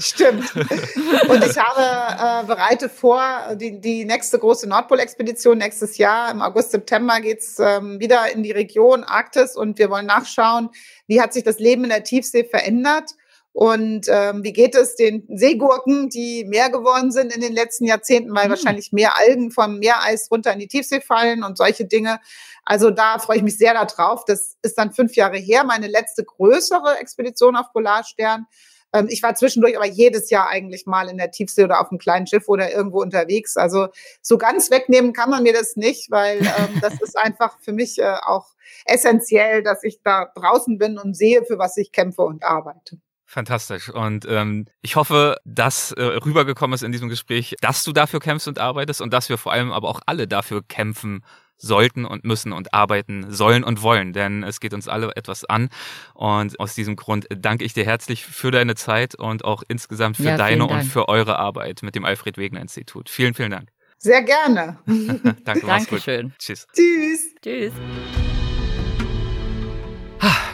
Stimmt. Und ich habe äh, bereite vor, die, die nächste große Nordpolexpedition nächstes Jahr, im August, September geht's ähm, wieder in die Region Arktis und wir wollen nachschauen, wie hat sich das Leben in der Tiefsee verändert und ähm, wie geht es den Seegurken, die mehr geworden sind in den letzten Jahrzehnten, weil mhm. wahrscheinlich mehr Algen vom Meereis runter in die Tiefsee fallen und solche Dinge. Also da freue ich mich sehr darauf. Das ist dann fünf Jahre her, meine letzte größere Expedition auf Polarstern. Ähm, ich war zwischendurch aber jedes Jahr eigentlich mal in der Tiefsee oder auf einem kleinen Schiff oder irgendwo unterwegs. Also so ganz wegnehmen kann man mir das nicht, weil ähm, das *laughs* ist einfach für mich äh, auch essentiell, dass ich da draußen bin und sehe, für was ich kämpfe und arbeite. Fantastisch. Und ähm, ich hoffe, dass äh, rübergekommen ist in diesem Gespräch, dass du dafür kämpfst und arbeitest und dass wir vor allem aber auch alle dafür kämpfen sollten und müssen und arbeiten sollen und wollen, denn es geht uns alle etwas an. Und aus diesem Grund danke ich dir herzlich für deine Zeit und auch insgesamt für ja, deine und für eure Arbeit mit dem Alfred Wegener Institut. Vielen, vielen Dank. Sehr gerne. *laughs* *laughs* Danke, Dankeschön. Tschüss. Tschüss. Tschüss.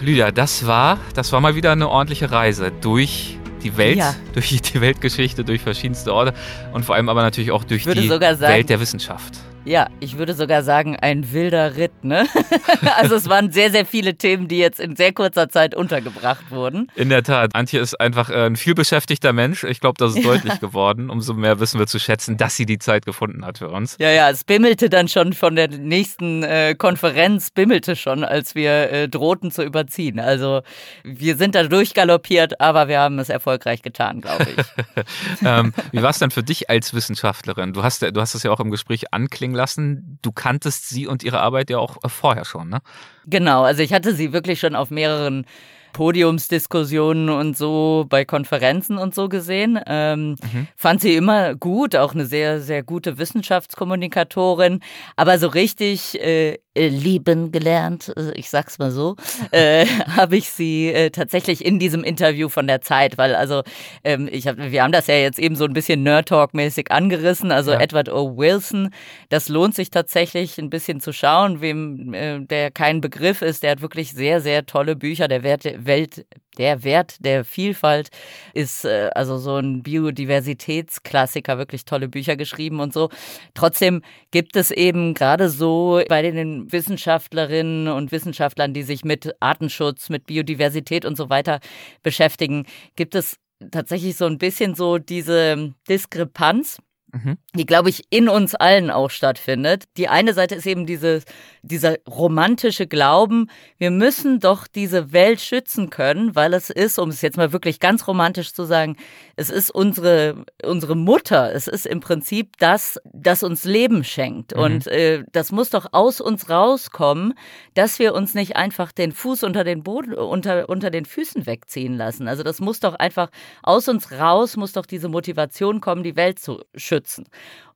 Lydia, das war, das war mal wieder eine ordentliche Reise durch die Welt, ja. durch die Weltgeschichte, durch verschiedenste Orte und vor allem aber natürlich auch durch die sagen, Welt der Wissenschaft. Ja, ich würde sogar sagen, ein wilder Ritt, ne? *laughs* also es waren sehr, sehr viele Themen, die jetzt in sehr kurzer Zeit untergebracht wurden. In der Tat. Antje ist einfach äh, ein vielbeschäftigter Mensch. Ich glaube, das ist deutlich geworden. Umso mehr wissen wir zu schätzen, dass sie die Zeit gefunden hat für uns. Ja, ja, es bimmelte dann schon von der nächsten äh, Konferenz, bimmelte schon, als wir äh, drohten zu überziehen. Also wir sind da durchgaloppiert, aber wir haben es erfolgreich getan, glaube ich. *laughs* ähm, wie war es dann für dich als Wissenschaftlerin? Du hast, du hast es ja auch im Gespräch anklingen anklingen lassen, du kanntest sie und ihre Arbeit ja auch vorher schon, ne? Genau, also ich hatte sie wirklich schon auf mehreren Podiumsdiskussionen und so bei Konferenzen und so gesehen. Ähm, mhm. Fand sie immer gut, auch eine sehr, sehr gute Wissenschaftskommunikatorin. Aber so richtig äh, äh, lieben gelernt, äh, ich sag's mal so, äh, *laughs* habe ich sie äh, tatsächlich in diesem Interview von der Zeit, weil also ähm, ich hab, wir haben das ja jetzt eben so ein bisschen Nerd Talk mäßig angerissen, also ja. Edward O. Wilson, das lohnt sich tatsächlich ein bisschen zu schauen, wem äh, der kein Begriff ist, der hat wirklich sehr sehr tolle Bücher, der Welt der Wert der Vielfalt ist äh, also so ein Biodiversitätsklassiker, wirklich tolle Bücher geschrieben und so. Trotzdem gibt es eben gerade so bei den Wissenschaftlerinnen und Wissenschaftlern, die sich mit Artenschutz, mit Biodiversität und so weiter beschäftigen, gibt es tatsächlich so ein bisschen so diese Diskrepanz mhm. die, glaube ich, in uns allen auch stattfindet. Die eine Seite ist eben diese, dieser romantische Glauben, wir müssen doch diese Welt schützen können, weil es ist, um es jetzt mal wirklich ganz romantisch zu sagen, es ist unsere, unsere Mutter. Es ist im Prinzip das, das uns Leben schenkt. Mhm. Und äh, das muss doch aus uns rauskommen, dass wir uns nicht einfach den Fuß unter den Boden, unter, unter den Füßen wegziehen lassen. Also das muss doch einfach aus uns raus, muss doch diese Motivation kommen, die Welt zu schützen schützen.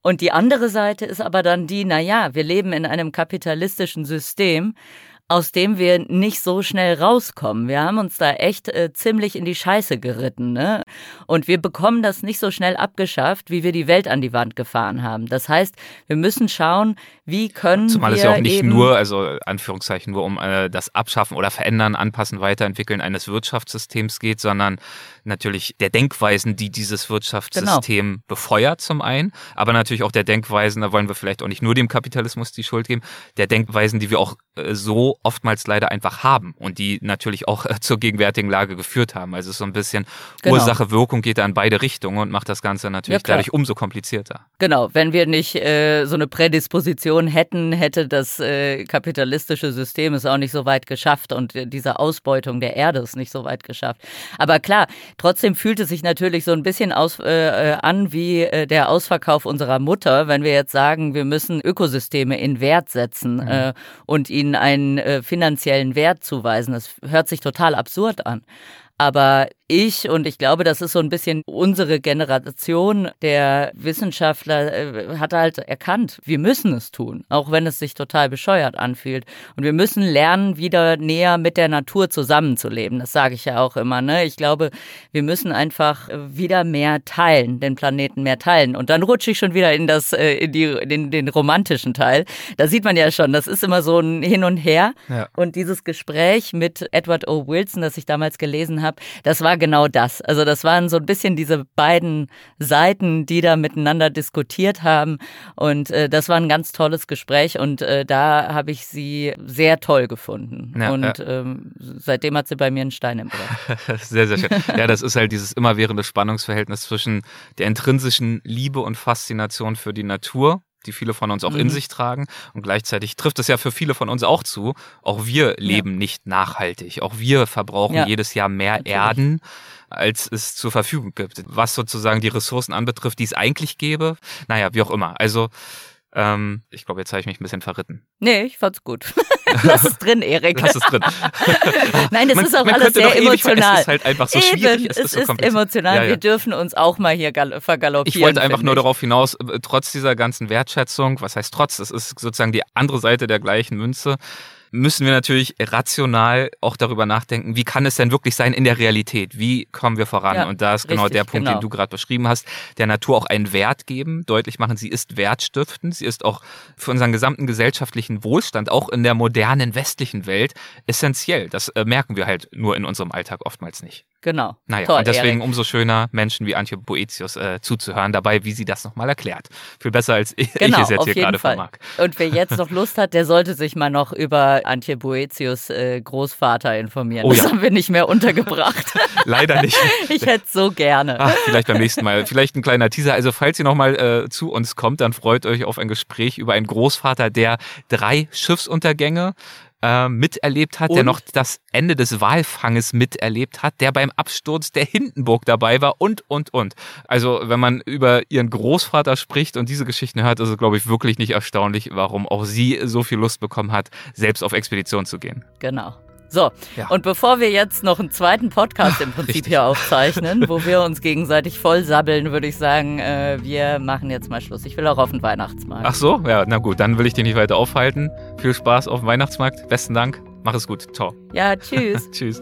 Und die andere Seite ist aber dann die, na ja, wir leben in einem kapitalistischen System aus dem wir nicht so schnell rauskommen. Wir haben uns da echt äh, ziemlich in die Scheiße geritten, ne? Und wir bekommen das nicht so schnell abgeschafft, wie wir die Welt an die Wand gefahren haben. Das heißt, wir müssen schauen, wie können Zumal wir es ja auch nicht nur, also Anführungszeichen, nur um äh, das Abschaffen oder Verändern, Anpassen, Weiterentwickeln eines Wirtschaftssystems geht, sondern natürlich der Denkweisen, die dieses Wirtschaftssystem genau. befeuert zum einen, aber natürlich auch der Denkweisen, da wollen wir vielleicht auch nicht nur dem Kapitalismus die Schuld geben, der Denkweisen, die wir auch äh, so oftmals leider einfach haben und die natürlich auch äh, zur gegenwärtigen Lage geführt haben. Also so ein bisschen genau. Ursache-Wirkung geht da in beide Richtungen und macht das Ganze natürlich ja, dadurch umso komplizierter. Genau, wenn wir nicht äh, so eine Prädisposition hätten, hätte das äh, kapitalistische System es auch nicht so weit geschafft und äh, diese Ausbeutung der Erde ist nicht so weit geschafft. Aber klar, trotzdem fühlt es sich natürlich so ein bisschen aus, äh, äh an wie äh, der Ausverkauf unserer Mutter, wenn wir jetzt sagen, wir müssen Ökosysteme in Wert setzen mhm. und ihnen einen finanziellen Wert zuweisen. Das hört sich total absurd an. Aber ich und ich glaube, das ist so ein bisschen unsere Generation der Wissenschaftler äh, hat halt erkannt, wir müssen es tun, auch wenn es sich total bescheuert anfühlt. Und wir müssen lernen, wieder näher mit der Natur zusammenzuleben. Das sage ich ja auch immer. Ne? Ich glaube, wir müssen einfach wieder mehr teilen, den Planeten mehr teilen. Und dann rutsche ich schon wieder in das, äh, in die, in den romantischen Teil. Da sieht man ja schon, das ist immer so ein Hin und Her. Ja. Und dieses Gespräch mit Edward O. Wilson, das ich damals gelesen habe, das war genau das. Also das waren so ein bisschen diese beiden Seiten, die da miteinander diskutiert haben. Und äh, das war ein ganz tolles Gespräch und äh, da habe ich sie sehr toll gefunden. Ja, und ja. Ähm, seitdem hat sie bei mir einen Stein im Brett. *laughs* sehr, sehr schön. Ja, das ist halt dieses immerwährende Spannungsverhältnis zwischen der intrinsischen Liebe und Faszination für die Natur die viele von uns auch mhm. in sich tragen. Und gleichzeitig trifft es ja für viele von uns auch zu. Auch wir leben ja. nicht nachhaltig. Auch wir verbrauchen ja. jedes Jahr mehr Natürlich. Erden, als es zur Verfügung gibt. Was sozusagen die Ressourcen anbetrifft, die es eigentlich gäbe. Naja, wie auch immer. Also ähm, ich glaube, jetzt habe ich mich ein bisschen verritten. Nee, ich fand's gut. *laughs* Lass es drin, Erik. Lass es drin. *laughs* Nein, das man, ist auch alles sehr emotional. es ist halt einfach so Eben, schwierig. Es, es ist, so emotional. Ja, ja. Wir dürfen uns auch mal hier vergaloppieren. Ich wollte einfach nur ich. darauf hinaus, äh, trotz dieser ganzen Wertschätzung, was heißt trotz, das ist sozusagen die andere Seite der gleichen Münze, müssen wir natürlich rational auch darüber nachdenken, wie kann es denn wirklich sein in der Realität? Wie kommen wir voran? Ja, und da ist genau der Punkt, genau. den du gerade beschrieben hast, der Natur auch einen Wert geben, deutlich machen, sie ist wertstiftend, sie ist auch für unseren gesamten gesellschaftlichen Wohlstand, auch in der modernen westlichen Welt, essentiell. Das äh, merken wir halt nur in unserem Alltag oftmals nicht. Genau. Naja, Toll, und deswegen Erik. umso schöner, Menschen wie Antje Boetius äh, zuzuhören, dabei, wie sie das nochmal erklärt. Viel besser, als ich, genau, ich es jetzt hier gerade vermag. Und wer jetzt noch Lust hat, der sollte sich mal noch über Antje Boetius äh, Großvater informieren. Oh, das ja. haben wir nicht mehr untergebracht. *laughs* Leider nicht. *laughs* ich hätte so gerne. Ach, vielleicht beim nächsten Mal. Vielleicht ein kleiner Teaser. Also, falls ihr nochmal äh, zu uns kommt, dann freut euch auf ein Gespräch über einen Großvater, der drei Schiffsuntergänge äh, miterlebt hat, und? der noch das Ende des Walfanges miterlebt hat, der beim Absturz der Hindenburg dabei war und, und, und. Also wenn man über ihren Großvater spricht und diese Geschichten hört, ist es, glaube ich, wirklich nicht erstaunlich, warum auch sie so viel Lust bekommen hat, selbst auf Expedition zu gehen. Genau. So, ja. und bevor wir jetzt noch einen zweiten Podcast im *laughs* Prinzip Richtig. hier aufzeichnen, wo wir uns gegenseitig voll sabbeln, würde ich sagen, äh, wir machen jetzt mal Schluss. Ich will auch auf den Weihnachtsmarkt. Ach so, ja, na gut, dann will ich dich nicht weiter aufhalten. Viel Spaß auf dem Weihnachtsmarkt. Besten Dank. Mach es gut. Ciao. Ja, tschüss. *laughs* tschüss.